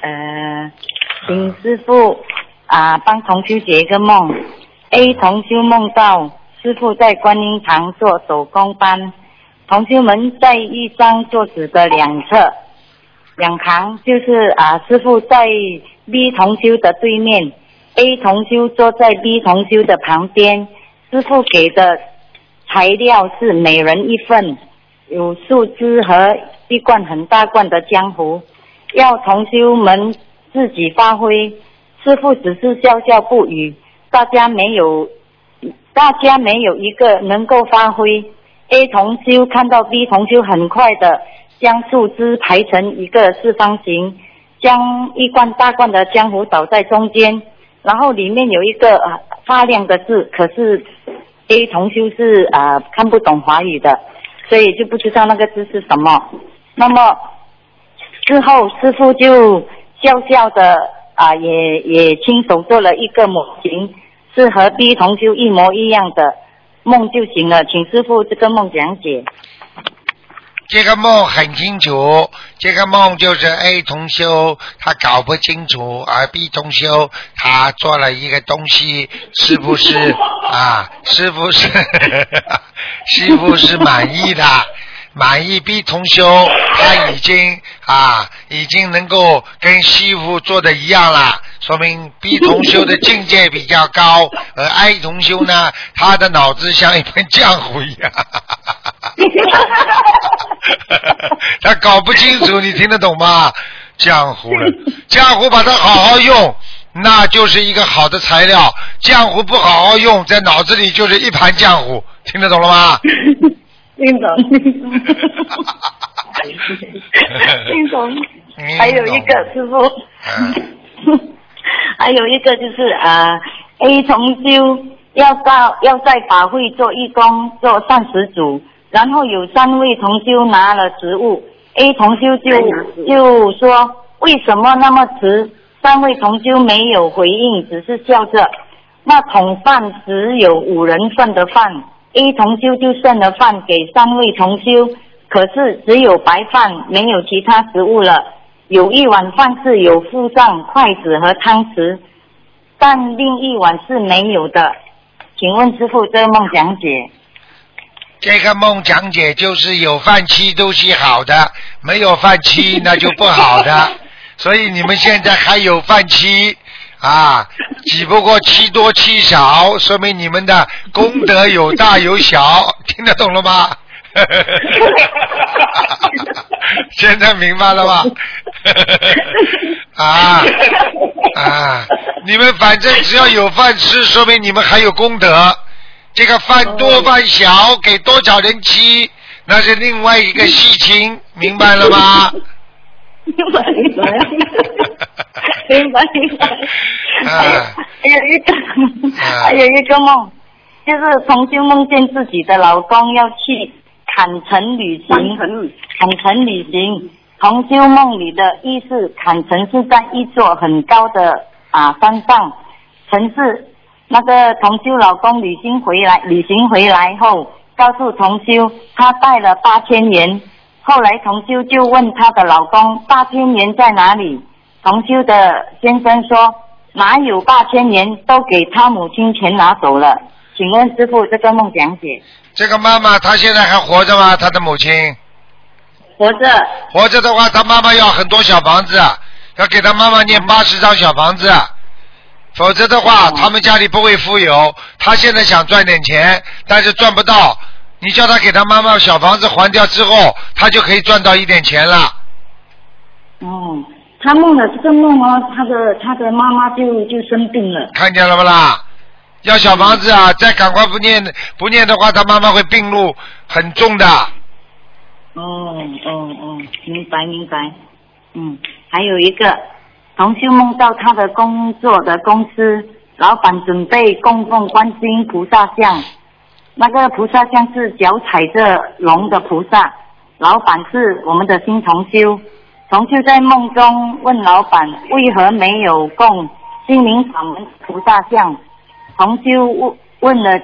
呃，请师傅啊帮同修解一个梦，A 同修梦到师傅在观音堂做手工班，同修们在一张桌子的两侧。两行就是啊，师傅在 B 同修的对面，A 同修坐在 B 同修的旁边。师傅给的材料是每人一份，有树枝和一罐很大罐的浆糊，要同修们自己发挥。师傅只是笑笑不语，大家没有，大家没有一个能够发挥。A 同修看到 B 同修很快的将树枝排成一个四方形，将一罐大罐的浆糊倒在中间，然后里面有一个发亮的字，可是 A 同修是啊看不懂华语的，所以就不知道那个字是什么。那么之后师傅就笑笑的啊、也也亲手做了一个模型，是和 B 同修一模一样的梦就行了，请师傅这个梦讲解。这个梦很清楚，这个梦就是 A 同修他搞不清楚，而 B 同修他做了一个东西，是不是？*laughs* 啊？是不是？*laughs* 师傅是满意的，满意 B 同修他已经啊已经能够跟师傅做的一样了，说明 B 同修的境界比较高，而 A 同修呢，他的脑子像一盆浆糊一样。*laughs* 他搞不清楚，你听得懂吗？浆糊了，浆糊把它好好用，那就是一个好的材料。浆糊不好好用，在脑子里就是一盘浆糊，听得懂了吗？听懂，*laughs* 听懂。还有一个师傅，*laughs* 还有一个就是呃、a 同修要到要在法会做义工，做善食组，然后有三位同修拿了职务，A 同修就就说为什么那么迟？三位同修没有回应，只是笑着。那桶饭只有五人份的饭，A 同修就剩了饭给三位同修，可是只有白饭，没有其他食物了。有一碗饭是有附上筷子和汤匙，但另一碗是没有的。请问师傅，这个梦讲解？这个梦讲解就是有饭吃都是好的，没有饭吃 *laughs* 那就不好的。所以你们现在还有饭吃啊，只不过吃多吃少，说明你们的功德有大有小，听得懂了吗？*laughs* 现在明白了吧？*laughs* 啊啊！你们反正只要有饭吃，说明你们还有功德。这个饭多饭小，给多少人吃，那是另外一个事情，明白了吗？明白明白，明白明白。啊还有一个，还有一个梦，就是重新梦见自己的老公要去坎城旅行，坎城旅行。同修梦里的意思，坎城是在一座很高的啊山上，城市。那个同修老公旅行回来，旅行回来后，告诉同修他带了八千元。后来同修就问他的老公八千元在哪里？同修的先生说哪有八千元，都给他母亲全拿走了。请问师傅这个梦讲解？这个妈妈她现在还活着吗？她的母亲活着。活着的话，她妈妈要很多小房子，要给她妈妈念八十张小房子，否则的话，他们家里不会富有。她现在想赚点钱，但是赚不到。你叫她给她妈妈小房子还掉之后，她就可以赚到一点钱了。哦，他梦了这个梦哦，他的他的妈妈就就生病了。看见了不啦？要小房子啊！再赶快不念不念的话，他妈妈会病入很重的。哦哦哦，明白明白。嗯，还有一个，同修梦到他的工作的公司老板准备供奉观世音菩萨像，那个菩萨像是脚踩着龙的菩萨，老板是我们的新同修。同修在梦中问老板为何没有供心灵法门菩萨像，同修问问了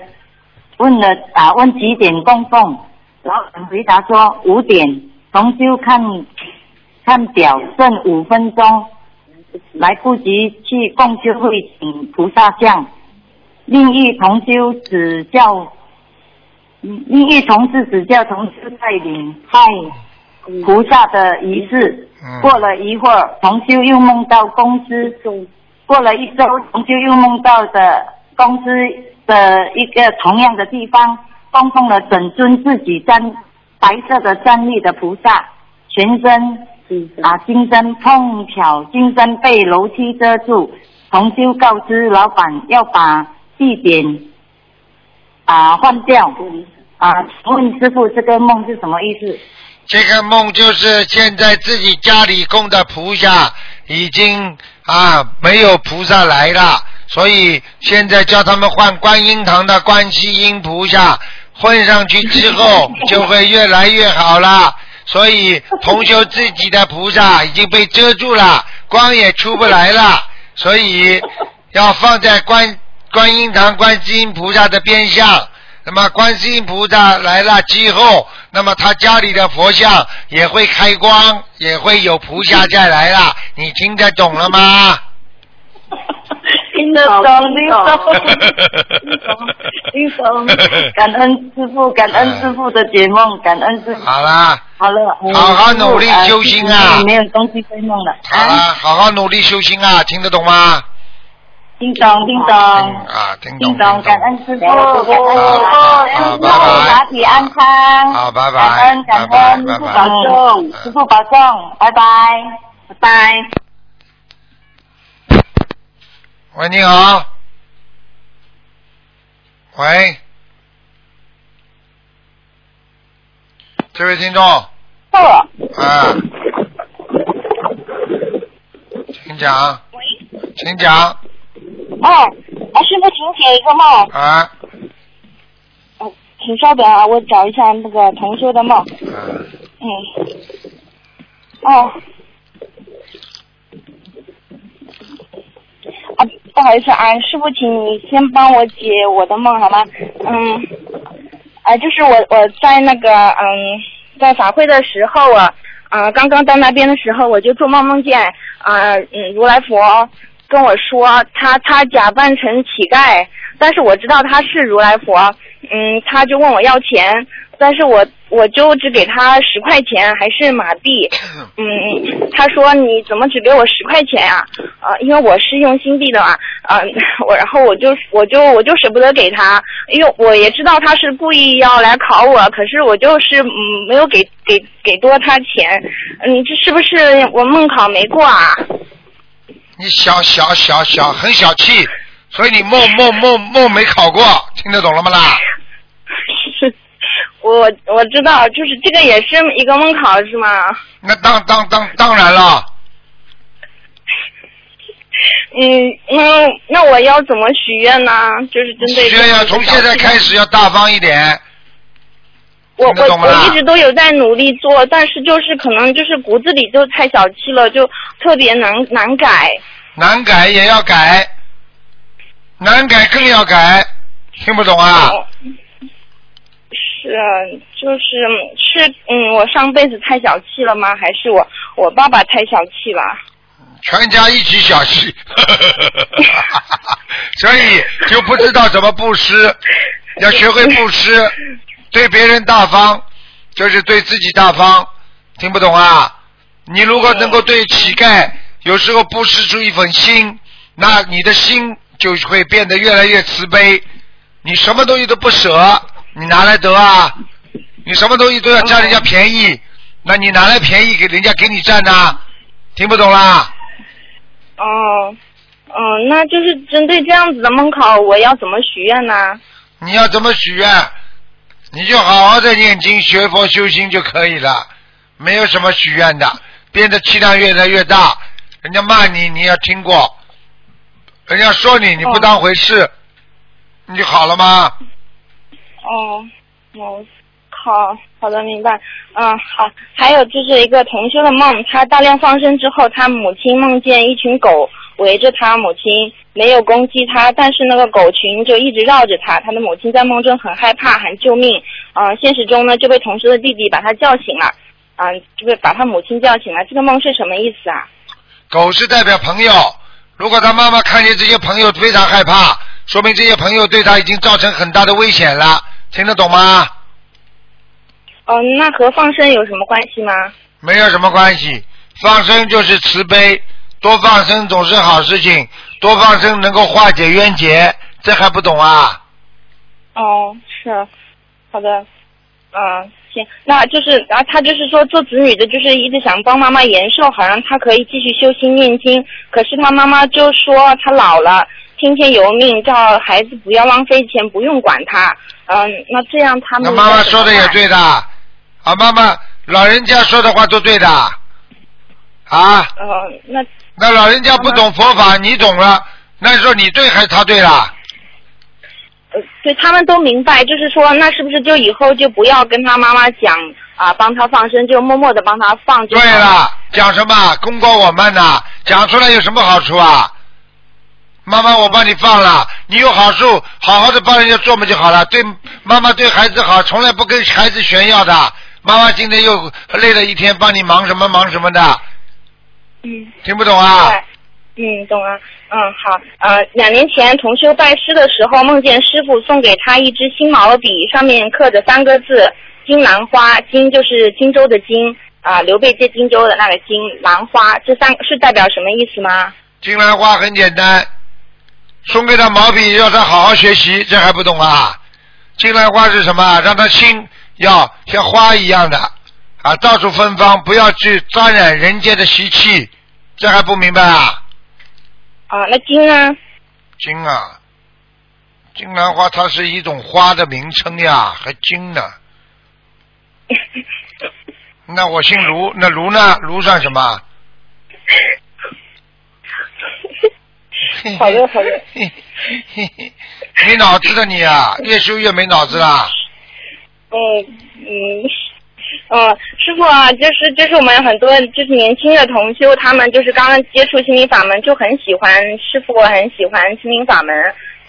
问了啊问几点供奉，然后回答说五点。同修看看表，剩五分钟，来不及去共修会请菩萨像。另一同修指教，另一同事指教同修带领拜菩萨的仪式。过了一会儿，同修又梦到公司，过了一周，同修又梦到的公司的一个同样的地方，供奉了整尊自己站白色的站立的菩萨，全身啊金身，碰巧金身被楼梯遮住。同修告知老板要把地点啊换掉，啊，问师傅这个梦是什么意思？这个梦就是现在自己家里供的菩萨已经啊没有菩萨来了，所以现在叫他们换观音堂的观世音菩萨，混上去之后 *laughs* 就会越来越好了。所以同修自己的菩萨已经被遮住了，光也出不来了，所以要放在观观音堂观世音菩萨的边上。那么观世音菩萨来了之后，那么他家里的佛像也会开光，也会有菩萨再来了。你听得懂了吗？*laughs* 听得懂，听懂，听懂，感恩师傅，*laughs* 感恩师傅的解梦，感恩师傅。好啦，好了，嗯好好努力修心啊。呃没有东西追梦了。好啦，好好努力修心啊，听得懂吗？听懂，听懂，啊，听懂，听懂，感恩师傅，感恩师傅，好师傅拜拜法体安康。好，拜拜，感恩感恩，师傅保重，师傅保重，拜拜，拜拜。喂，你好。喂，这位听众。啊。请讲。喂请讲。哦，啊，师傅，请解一个梦。啊。哦，请稍等啊，我找一下那个同修的梦。嗯。哦。啊，不好意思啊，师傅，请你先帮我解我的梦好吗？嗯。啊，就是我我在那个嗯，在法会的时候啊，啊，刚刚到那边的时候，我就做梦梦见啊，嗯，如来佛跟我说，他他假扮成乞丐，但是我知道他是如来佛，嗯，他就问我要钱，但是我我就只给他十块钱，还是马币，*laughs* 嗯，他说你怎么只给我十块钱呀、啊？因为我是用新币的嘛，啊，我然后我就我就我就舍不得给他，因为我也知道他是故意要来考我，可是我就是嗯没有给给给多他钱，嗯，这是不是我梦考没过啊？你小小小小很小气，所以你梦梦梦梦没考过，听得懂了吗啦？我我知道，就是这个也是一个梦考是吗？那当当当当然了，嗯，那那我要怎么许愿呢？就是针对许愿要从现在开始要大方一点。我我我一直都有在努力做，但是就是可能就是骨子里就太小气了，就特别难难改。难改也要改，难改更要改，听不懂啊？是，就是是嗯，我上辈子太小气了吗？还是我我爸爸太小气了？全家一起小气，*laughs* 所以就不知道怎么布施，要学会布施，对别人大方，就是对自己大方，听不懂啊？你如果能够对乞丐有时候布施出一份心，那你的心就会变得越来越慈悲，你什么东西都不舍，你拿来得啊？你什么东西都要占人家便宜，那你拿来便宜给人家给你占呢？听不懂啦？哦，哦，那就是针对这样子的梦考，我要怎么许愿呢？你要怎么许愿？你就好好的念经、学佛、修心就可以了，没有什么许愿的。变得气量越来越大，人家骂你，你要听过；人家说你，你不当回事，你就好了吗？哦，我好好的明白，嗯好，还有就是一个同修的梦，他大量放生之后，他母亲梦见一群狗围着他母亲，没有攻击他，但是那个狗群就一直绕着他，他的母亲在梦中很害怕，喊救命，嗯、现实中呢就被同修的弟弟把他叫醒了，嗯、就被把他母亲叫醒了，这个梦是什么意思啊？狗是代表朋友，如果他妈妈看见这些朋友非常害怕，说明这些朋友对他已经造成很大的危险了，听得懂吗？哦、那和放生有什么关系吗？没有什么关系，放生就是慈悲，多放生总是好事情，多放生能够化解冤结，这还不懂啊？哦，是，好的，嗯，行，那就是，然后他就是说做子女的，就是一直想帮妈妈延寿，好让他可以继续修心念经。可是他妈妈就说他老了，听天由命，叫孩子不要浪费钱，不用管他。嗯，那这样他们那妈妈说的也对的，啊，妈妈老人家说的话都对的，啊，呃，那那老人家不懂佛法，你懂了，那说你对还是他对了？呃，对他们都明白，就是说，那是不是就以后就不要跟他妈妈讲啊，帮他放生，就默默的帮他放就对了，讲什么功高我慢呐？讲出来有什么好处啊？妈妈，我帮你放了，你有好处，好好的帮人家做嘛就好了。对妈妈对孩子好，从来不跟孩子炫耀的。妈妈今天又累了一天，帮你忙什么忙什么的，嗯。听不懂啊？嗯，懂了。嗯，好。呃，两年前同修拜师的时候，梦见师傅送给他一支新毛笔，上面刻着三个字“金兰花”。金就是荆州的金啊、刘备借荆州的那个金，兰花这三是代表什么意思吗？金兰花很简单，送给他毛笔，要他好好学习，这还不懂啊？金兰花是什么？让他心要像花一样的啊，到处芬芳，不要去沾染人间的习气，这还不明白啊？啊，那金呢？金啊，金兰花它是一种花的名称呀，还金呢。*laughs* 那我姓卢，那卢呢？卢算什么？*laughs* 好的，好的。*laughs* 没脑子的你啊，越修越没脑子啦。嗯嗯，嗯，师傅啊，就是就是我们很多就是年轻的同修，他们就是刚刚接触心灵法门，就很喜欢师傅，很喜欢心灵法门，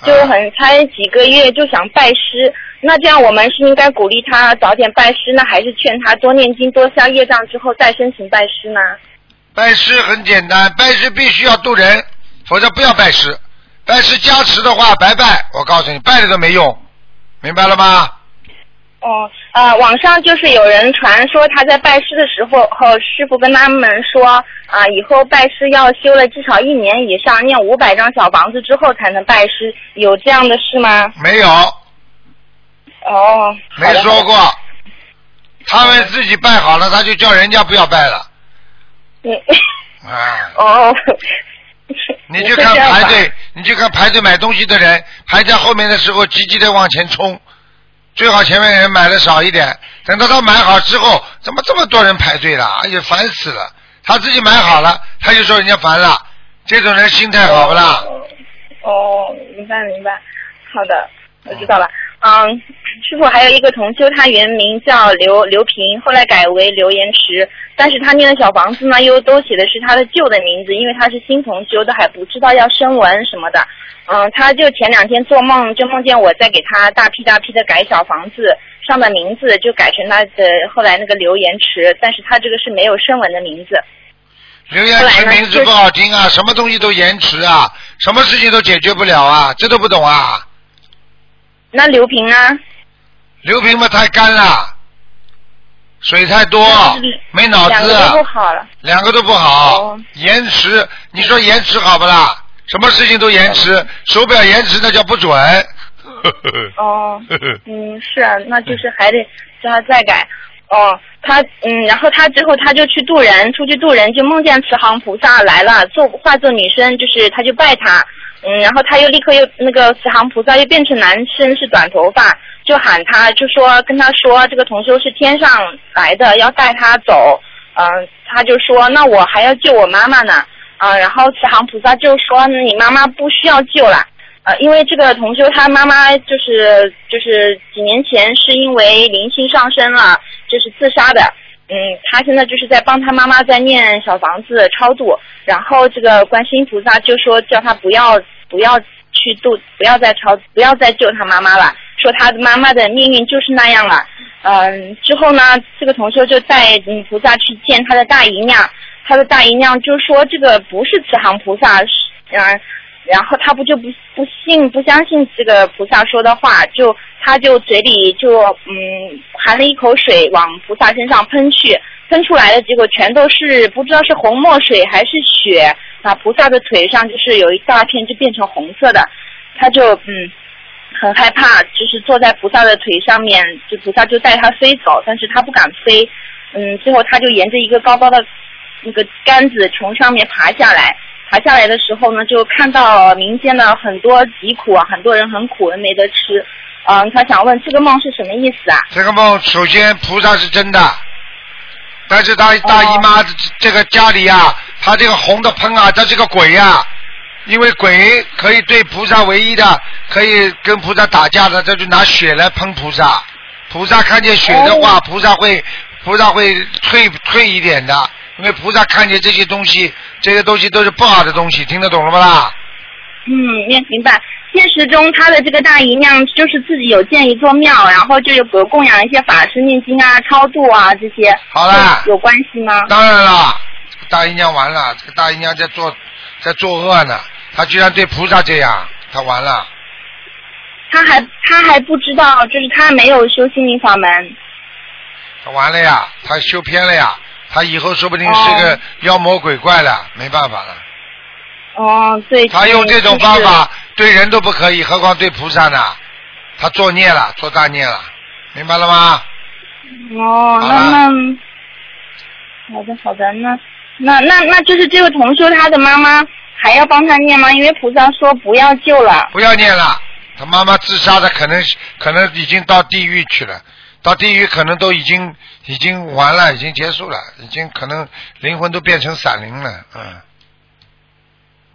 就很才几个月就想拜师。那这样我们是应该鼓励他早点拜师呢，还是劝他多念经、多消业障之后再申请拜师呢？拜师很简单，拜师必须要渡人，否则不要拜师。拜师加持的话白拜，我告诉你，拜了都没用，明白了吗？哦，呃，网上就是有人传说他在拜师的时候，后师傅跟他们说啊、以后拜师要修了至少一年以上，念五百张小房子之后才能拜师，有这样的事吗？没有，哦，没说过。他们自己拜好了，他就叫人家不要拜了。嗯，啊，*laughs* 哦，*laughs* 你去看排队，你去看排队买东西的人，排在后面的时候积极的往前冲，最好前面人买的少一点，等到他买好之后，怎么这么多人排队了？哎呀，烦死了！他自己买好了，他就说人家烦了，这种人心态好不啦？哦，明白明白，好的，我知道了。嗯，师傅还有一个同修，他原名叫刘刘平，后来改为刘延池，但是他念的小房子呢，又都写的是他的旧的名字，因为他是新同修，都还不知道要升文什么的。嗯，他就前两天做梦，就梦见我在给他大批大批的改小房子，上的名字就改成他的后来那个刘延池，但是他这个是没有声纹的名字。刘延池名字不好听啊，什么东西都延迟啊，什么事情都解决不了啊，这都不懂啊。那刘平呢？刘平嘛太干了，水太多，没脑子，两个都不好了。两个都不好，延迟，你说延迟好不啦？什么事情都延迟，手表延迟那叫不准。哦，*laughs* 嗯，是啊，那就是还得叫他再改。哦，他嗯，然后他之后他就去渡人，出去渡人就梦见慈航菩萨来了，做化作女生，就是他就拜他，嗯，然后他又立刻又那个慈航菩萨又变成男生，是短头发，就喊他，就说跟他说这个同修是天上来的，要带他走，嗯、他就说那我还要救我妈妈呢，啊、然后慈航菩萨就说你妈妈不需要救了。呃，因为这个同修他妈妈就是就是几年前是因为灵性上升了，就是自杀的。嗯，他现在就是在帮他妈妈在念小房子超度，然后这个观世音菩萨就说叫他不要不要去度，不要再超，不要再救他妈妈了，说他的妈妈的命运就是那样了。嗯，之后呢，这个同修就带嗯菩萨去见他的大姨娘，他的大姨娘就说这个不是慈航菩萨，是嗯。然后他不就不不信不相信这个菩萨说的话，就他就嘴里就嗯含了一口水往菩萨身上喷去，喷出来的结果全都是不知道是红墨水还是血，啊菩萨的腿上就是有一大片就变成红色的，他就嗯很害怕，就是坐在菩萨的腿上面，就菩萨就带他飞走，但是他不敢飞。嗯，最后他就沿着一个高高的那个杆子从上面爬下来。爬下来的时候呢，就看到民间的很多疾苦啊，很多人很苦，没得吃。嗯，他想问这个梦是什么意思啊？这个梦首先菩萨是真的，但是他大姨妈这个家里啊，他这个红的喷啊，他是个鬼呀、因为鬼可以对菩萨唯一的可以跟菩萨打架的，他就拿血来喷菩萨。菩萨看见血的话，菩萨会菩萨会退退一点的，因为菩萨看见这些东西，这些东西都是不好的东西，听得懂了吗啦？嗯，明明白。现实中，他的这个大姨娘就是自己有建一座庙，然后就有有供养一些法师念经啊、超度啊这些。好了有关系吗？当然了，大姨娘完了，这个大姨娘在做在作恶呢，她居然对菩萨这样，她完了。他还他还不知道，就是他没有修心灵法门。他完了呀，他修偏了呀，他以后说不定是个妖魔鬼怪了，没办法了。哦，对。他用这种方法对人都不可以，何况对菩萨呢？他作孽了，做大孽了，明白了吗？哦，那那，好的好的，那那那那就是这个同修他的妈妈还要帮他念吗？因为菩萨说不要救了。不要念了，他妈妈自杀的可能可能已经到地狱去了，到地狱可能都已经已经完了，已经结束了，已经可能灵魂都变成散灵了，嗯。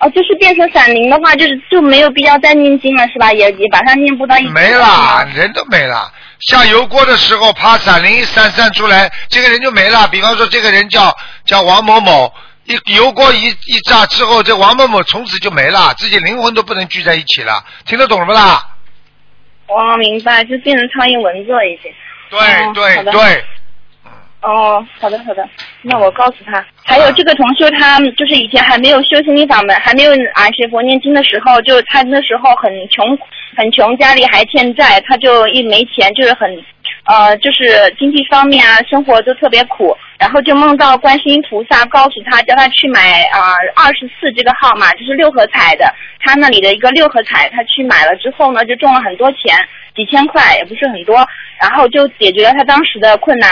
哦，就是变成闪灵的话，就是就没有必要再念经了，是吧？也也把它念不到一起没了，人都没了。下油锅的时候，啪闪灵一闪闪出来，这个人就没了。比方说，这个人叫叫王某某，一油锅一一炸之后，这王某某从此就没了，自己灵魂都不能聚在一起了。听得懂了不啦？我，明白，就变成苍蝇蚊子了已经。对哦对对，哦，好的好的，那我告诉他。还有这个同修，他就是以前还没有修心灵法门，还没有啊学佛念经的时候，就他那时候很穷，很穷，家里还欠债，他就一没钱，就是很呃，就是经济方面啊，生活都特别苦。然后就梦到观世音菩萨告诉他，叫他去买啊二十四这个号码，就是六合彩的，他那里的一个六合彩，他去买了之后呢，就中了很多钱，几千块也不是很多，然后就解决了他当时的困难。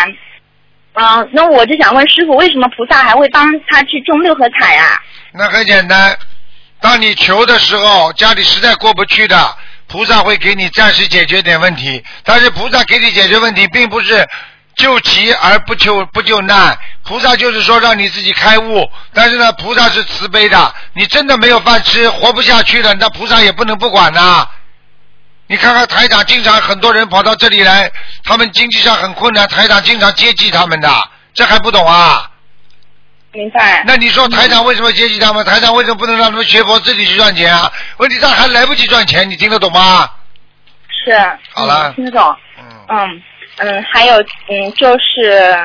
啊、那我就想问师傅，为什么菩萨还会帮他去中六合彩啊？那很简单。当你求的时候，家里实在过不去的，菩萨会给你暂时解决点问题。但是菩萨给你解决问题，并不是救急而不救不救难。菩萨就是说让你自己开悟。但是呢，菩萨是慈悲的。你真的没有饭吃，活不下去了，那菩萨也不能不管呐、你看看台长，经常很多人跑到这里来，他们经济上很困难，台长经常接济他们的，这还不懂啊？明白。那你说台长为什么接济他们？台长为什么不能让他们学佛自己去赚钱啊？问题上还来不及赚钱，你听得懂吗？是。好了嗯听得懂。嗯嗯，还有嗯，就是，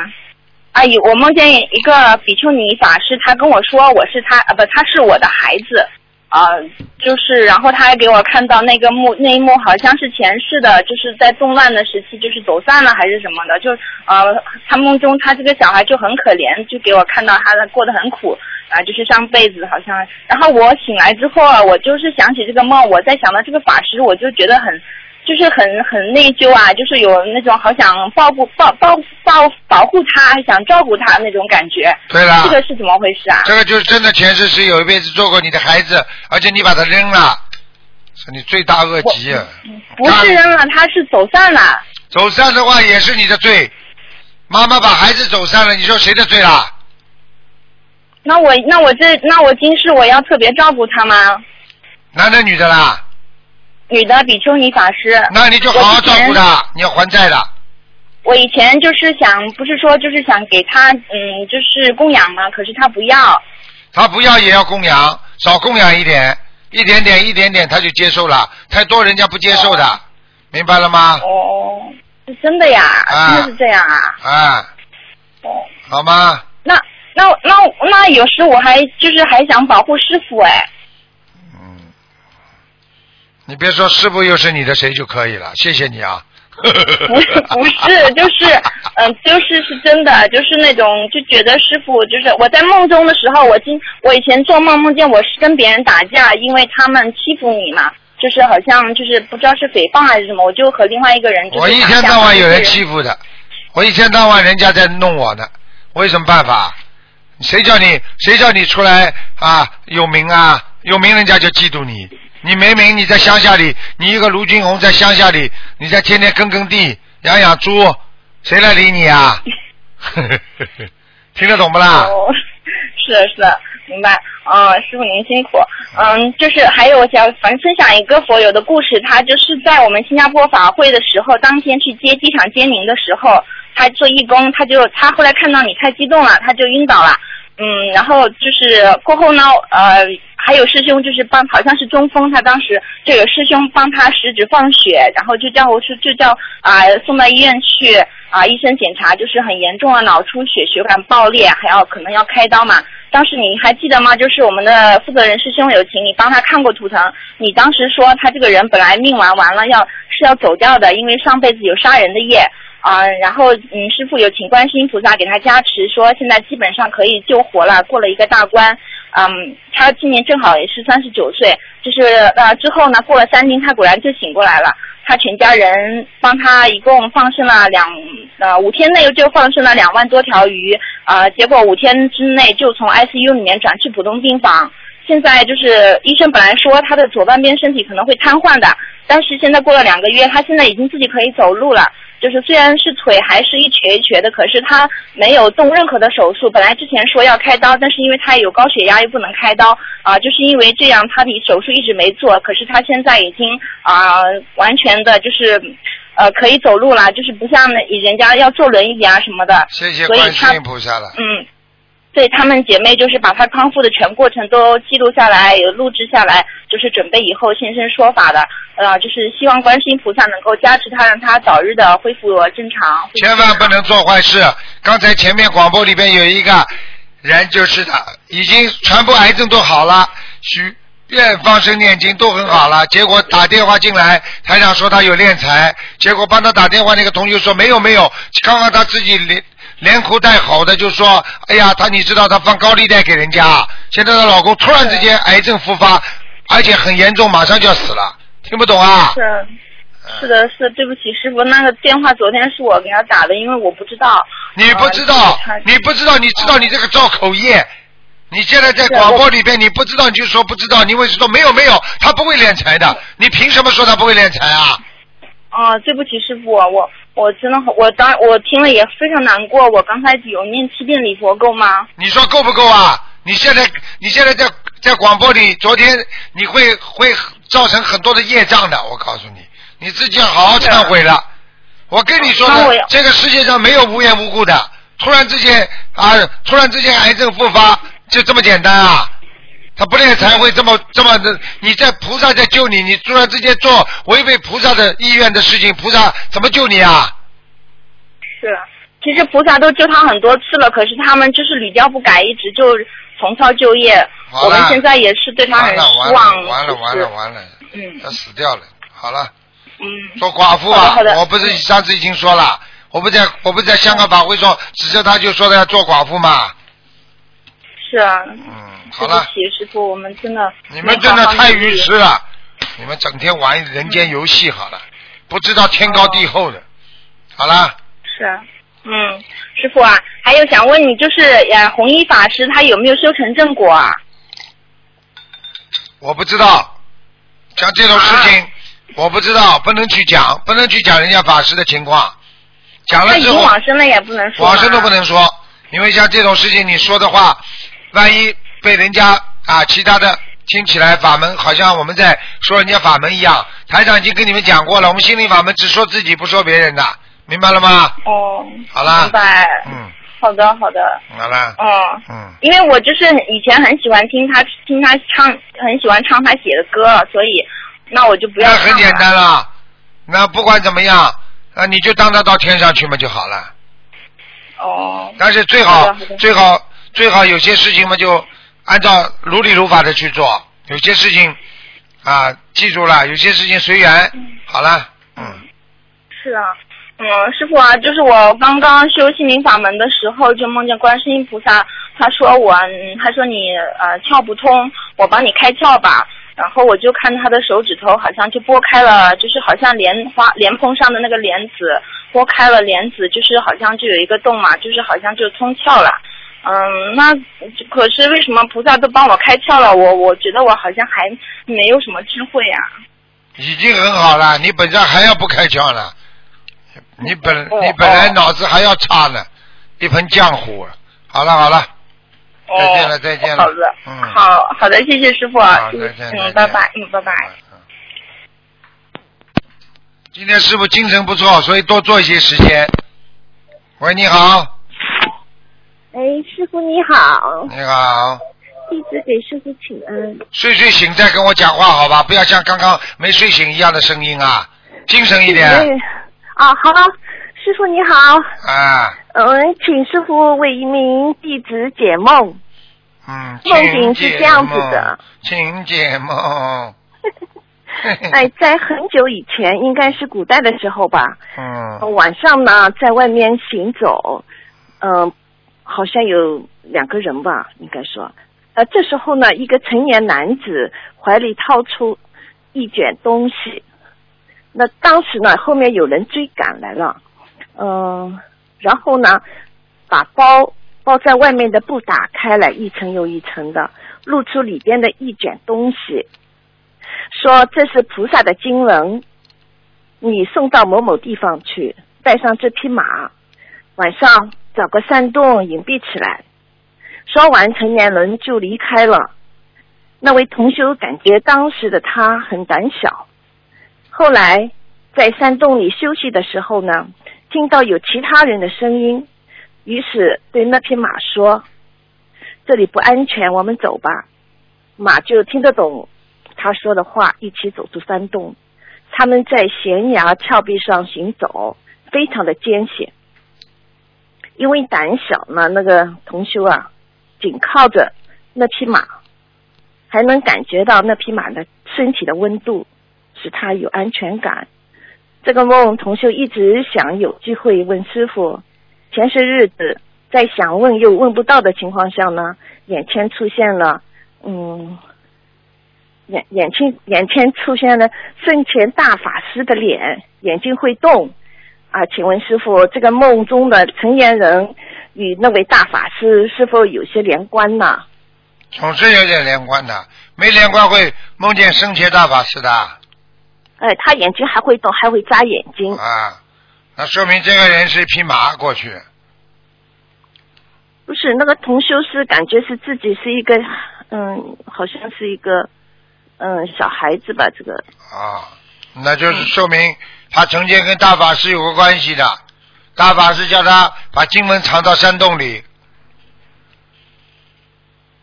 阿姨，我梦见一个比丘尼法师，他跟我说我是他啊不，他是我的孩子。啊、就是，然后他还给我看到那个幕那一幕，好像是前世的，就是在动乱的时期，就是走散了还是什么的，就呃，他梦中他这个小孩就很可怜，就给我看到他的过得很苦啊、就是上辈子好像，然后我醒来之后啊，我就是想起这个梦，我在想到这个法师，我就觉得很。就是很很内疚啊，就是有那种好想保护保保保保护他，想照顾他那种感觉。对了这个是怎么回事啊？这个就是真的前世是有一辈子做过你的孩子，而且你把他扔了，是你罪大恶极啊！不是扔了，他是走散了。走散的话也是你的罪。妈妈把孩子走散了，你说谁的罪啦？那我那我这那我今世我要特别照顾他吗？男的女的啦？女的比丘尼法师。那你就好好照顾我以前。他，你要还债的。我以前就是想，不是说就是想给她嗯，就是供养嘛，可是她不要。她不要也要供养，少供养一点，一点点一点点她就接受了，太多人家不接受的，明白了吗？哦，是真的呀，啊真的是这样啊。啊，哦，好吗？那那那那有时我还就是还想保护师傅哎。你别说师傅又是你的谁就可以了，谢谢你啊。*laughs* 不是不是，就是嗯、就是是真的，就是那种就觉得师傅就是我在梦中的时候，我今我以前做梦梦见我是跟别人打架，因为他们欺负你嘛，就是好像就是不知道是诽谤还是什么，我就和另外一个人就我一天到晚有人欺负的，我一天到晚人家在弄我呢，我有什么办法？谁叫你谁叫你出来啊有名啊有名人家就嫉妒你，你明明你在乡下里，你一个卢军红在乡下里，你在天天耕耕地养养猪，谁来理你啊？*laughs* 听得懂不啦？哦，是的，是的，明白。嗯，师傅您辛苦。嗯，就是还有我想反正分享一个佛友的故事，他就是在我们新加坡法会的时候，当天去接机场接您的时候，他做义工，他就他后来看到你太激动了，他就晕倒了。嗯，然后就是过后呢，呃，还有师兄就是帮，好像是中风，他当时就有师兄帮他食指放血，然后就叫我说就叫啊、送到医院去啊、医生检查就是很严重的脑出血，血管爆裂，还要可能要开刀嘛。当时你还记得吗？就是我们的负责人师兄有请你帮他看过图腾，你当时说他这个人本来命完完了要是要走掉的，因为上辈子有杀人的业。啊、然后嗯，师傅有请观世音菩萨给他加持，说现在基本上可以救活了，过了一个大关。嗯，他今年正好也是三十九岁，就是呃之后呢，过了三天，他果然就醒过来了。他全家人帮他一共放生了两呃五天内就放生了两万多条鱼，呃，结果五天之内就从 ICU 里面转去普通病房。现在就是医生本来说他的左半边身体可能会瘫痪的，但是现在过了两个月，他现在已经自己可以走路了。就是虽然是腿还是一瘸一瘸的，可是他没有动任何的手术。本来之前说要开刀，但是因为他有高血压又不能开刀啊、就是因为这样他的手术一直没做。可是他现在已经啊、完全的就是呃可以走路了，就是不像人家要坐轮椅啊什么的。谢谢所以他观世音菩萨了。嗯，对他们姐妹就是把她康复的全过程都记录下来，有录制下来，就是准备以后现身说法的。呃，就是希望观世音菩萨能够加持她，让她早日的恢复正常。千万不能做坏事。刚才前面广播里边有一个人就是的，已经全部癌症都好了，许愿放生念经都很好了，结果打电话进来，台长说他有敛财，结果帮他打电话那个同学说没有没有，刚刚他自己连连哭带吼的就说，哎呀，她你知道她放高利贷给人家，现在她老公突然之间癌症复发，而且很严重，马上就要死了，听不懂啊？是。是的，是对不起，师傅，那个电话昨天是我给他打的，因为我不知道。你不知道，你不知道，你知道你这个造口业。你现在在广播里边，你不知道你就说不知道，你为什么说没有没有？他不会敛财的，你凭什么说他不会敛财啊？啊，对不起，师傅，我我真的我当我听了也非常难过。我刚才有念七遍礼佛够吗？你说够不够啊？你现在你现在在在广播里，昨天你会会造成很多的业障的，我告诉你，你自己要好好忏悔了。我跟你说这个世界上没有无缘无故的，突然之间啊，突然之间癌症复发，就这么简单啊？他不练才会这么这么的，你在菩萨在救你，你突然之间做违背菩萨的意愿的事情，菩萨怎么救你啊？是，其实菩萨都救他很多次了，可是他们就是屡教不改，一直就重操旧业。我们现在也是对他很完了完失望。了完了完了完了，嗯他死掉了。好了，嗯，做寡妇啊我不是上次已经说了，我不在我不在香港法会说，指着他就说他要做寡妇嘛。是啊。嗯，好了，对不起，师傅，我们真的你们真的太愚痴了，你们整天玩人间游戏好了，不知道天高地厚的。好了，是啊，嗯，师傅啊，还有想问你，就是呃，弘一法师他有没有修成正果啊？我不知道，像这种事情，我不知道，不能去讲，不能去讲人家法师的情况。讲了之后，往生了也不能说。往生都不能说，因为像这种事情你说的话，万一被人家啊其他的听起来法门好像我们在说人家法门一样。台长已经跟你们讲过了，我们心灵法门只说自己不说别人的，明白了吗？哦，好啦明，白。嗯，好的，好的。好了，嗯，嗯，因为我就是以前很喜欢听他听他唱，很喜欢唱他写的歌，所以那我就不要。那很简单了，那不管怎么样，那你就当他到天上去嘛就好了。哦。但是最好最好最好有些事情嘛就按照如理如法的去做，有些事情啊记住了，有些事情随缘。好了，嗯，是啊，嗯，师傅啊，就是我刚刚修心灵法门的时候，就梦见观世音菩萨，他说我，嗯他说你呃窍不通，我帮你开窍吧。然后我就看他的手指头好像就拨开了，就是好像莲花莲蓬上的那个莲子拨开了莲子，就是好像就有一个洞嘛，就是好像就通窍了。嗯，那可是为什么菩萨都帮我开窍了？我我觉得我好像还没有什么智慧啊。已经很好了，你本身还要不开窍呢，你本你本来脑子还要差呢，一盆浆糊。好了好了，再见了再见了。好的，嗯，好好的，谢谢师傅啊，嗯，拜拜，嗯，拜拜。今天师傅精神不错，所以多做一些时间。喂，你好，哎，师傅你好，你好，弟子给师傅请安。睡睡醒再跟我讲话好吧，不要像刚刚没睡醒一样的声音啊，精神一点。哎啊，好，师傅你好，啊，嗯，请师傅为一名弟子解梦。嗯，梦境是这样子的，请解梦，*laughs* *laughs* 哎，在很久以前，应该是古代的时候吧，嗯。呃晚上呢在外面行走，嗯、好像有两个人吧，应该说，呃，这时候呢，一个成年男子怀里掏出一卷东西，那当时呢，后面有人追赶来了，嗯、然后呢，把包包在外面的布打开来，一层又一层的，露出里边的一卷东西，说这是菩萨的经文，你送到某某地方去，带上这匹马，晚上找个山洞隐蔽起来。说完，成年人就离开了。那位同修感觉当时的他很胆小，后来在山洞里休息的时候呢，听到有其他人的声音，于是对那匹马说：“这里不安全，我们走吧。”马就听得懂他说的话，一起走出山洞。他们在悬崖峭壁上行走，非常的艰险。因为胆小呢，那个同修啊，紧靠着那匹马，还能感觉到那匹马的身体的温度，使他有安全感。这个梦，同修一直想有机会问师傅。前些日子在想问又问不到的情况下呢，眼前出现了，嗯，眼眼前眼前出现了圣贤大法师的脸，眼睛会动。啊，请问师傅，这个梦中的成年人与那位大法师是否有些连贯呢？总是有点连贯的，没连贯会梦见生前大法师的哎，他眼睛还会动，还会眨眼睛。啊，那说明这个人是一匹马过去，不是那个同修是感觉是自己是一个，嗯，好像是一个，嗯，小孩子吧，这个。啊，那就是说明他曾经跟大法师有过关系的，大法师叫他把经文藏到山洞里，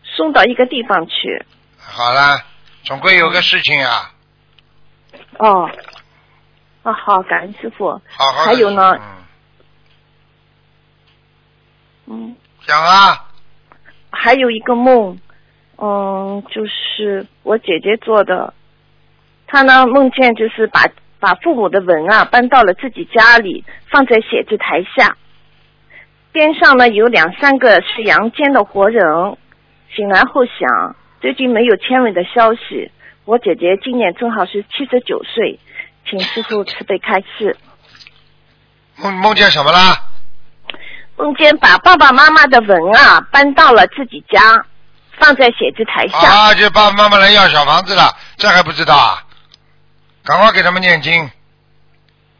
送到一个地方去。好啦，总归有个事情啊，哦，啊，好，感恩师傅。好好还有呢，嗯，讲啊，还有一个梦，嗯，就是我姐姐做的。她呢梦见就是把把父母的文啊搬到了自己家里，放在写字台下，边上呢有两三个是阳间的活人。醒来后想，最近没有签文的消息。我姐姐今年正好是七十九岁，请师傅慈悲开示。梦梦见什么啦？梦见把爸爸妈妈的文啊搬到了自己家，放在写字台下。啊，就爸爸妈妈来要小房子了，这还不知道啊？赶快给他们念经。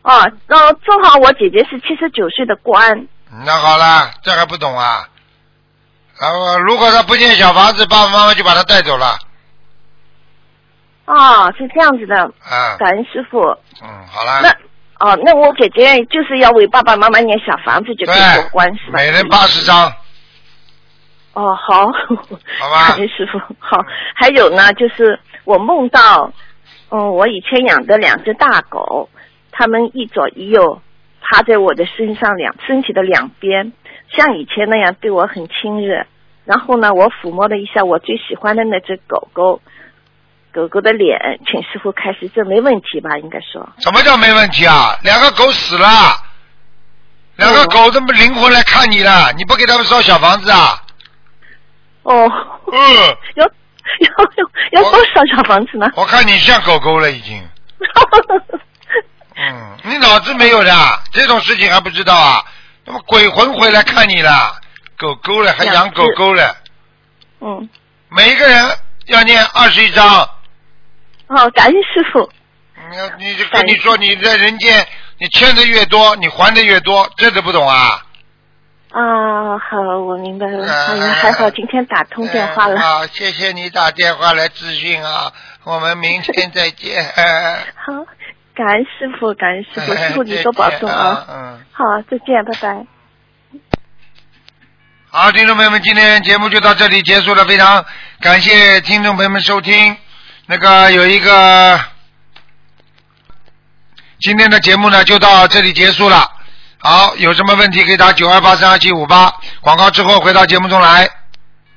哦，然后正好我姐姐是七十九岁的官。那好了，这还不懂啊？然后如果他不念小房子，爸爸妈妈就把他带走了。哦，是这样子的。啊，感恩师傅。嗯，好了。那哦，那我姐姐就是要为爸爸妈妈念小房子就可以过关是吧？每人八十张。哦，好，好吧。*laughs* 感恩师傅。好，还有呢，就是我梦到，嗯，我以前养的两只大狗，它们一左一右趴在我的身上两身体的两边，像以前那样对我很亲热。然后呢，我抚摸了一下我最喜欢的那只狗狗，狗狗的脸，请师傅开始，这没问题吧？应该说。什么叫没问题啊？两个狗死了，两个狗这么灵魂来看你了，你不给他们烧小房子啊？哦。嗯。*laughs* 有 *laughs* 要要多少小房子呢？我看你像狗狗了已经。*laughs* 嗯，你脑子没有的，这种事情还不知道啊？那么鬼魂回来看你了，狗狗了还养狗狗了。嗯。每一个人要念二十一章。哦，感恩师傅。你要你就跟你说，你在人间，你欠的越多，你还的越多，这都不懂啊？啊，好，我明白了。哎呀，还好今天打通电话了。好，谢谢你打电话来咨询啊，我们明天再见。*laughs* 好，感恩师傅，感恩师傅，哎师傅你多保重啊。嗯。好，再见，拜拜。好，听众朋友们，今天节目就到这里结束了，非常感谢听众朋友们收听。那个有一个，今天的节目呢就到这里结束了。好，有什么问题可以打九二八三二七五八，广告之后回到节目中来。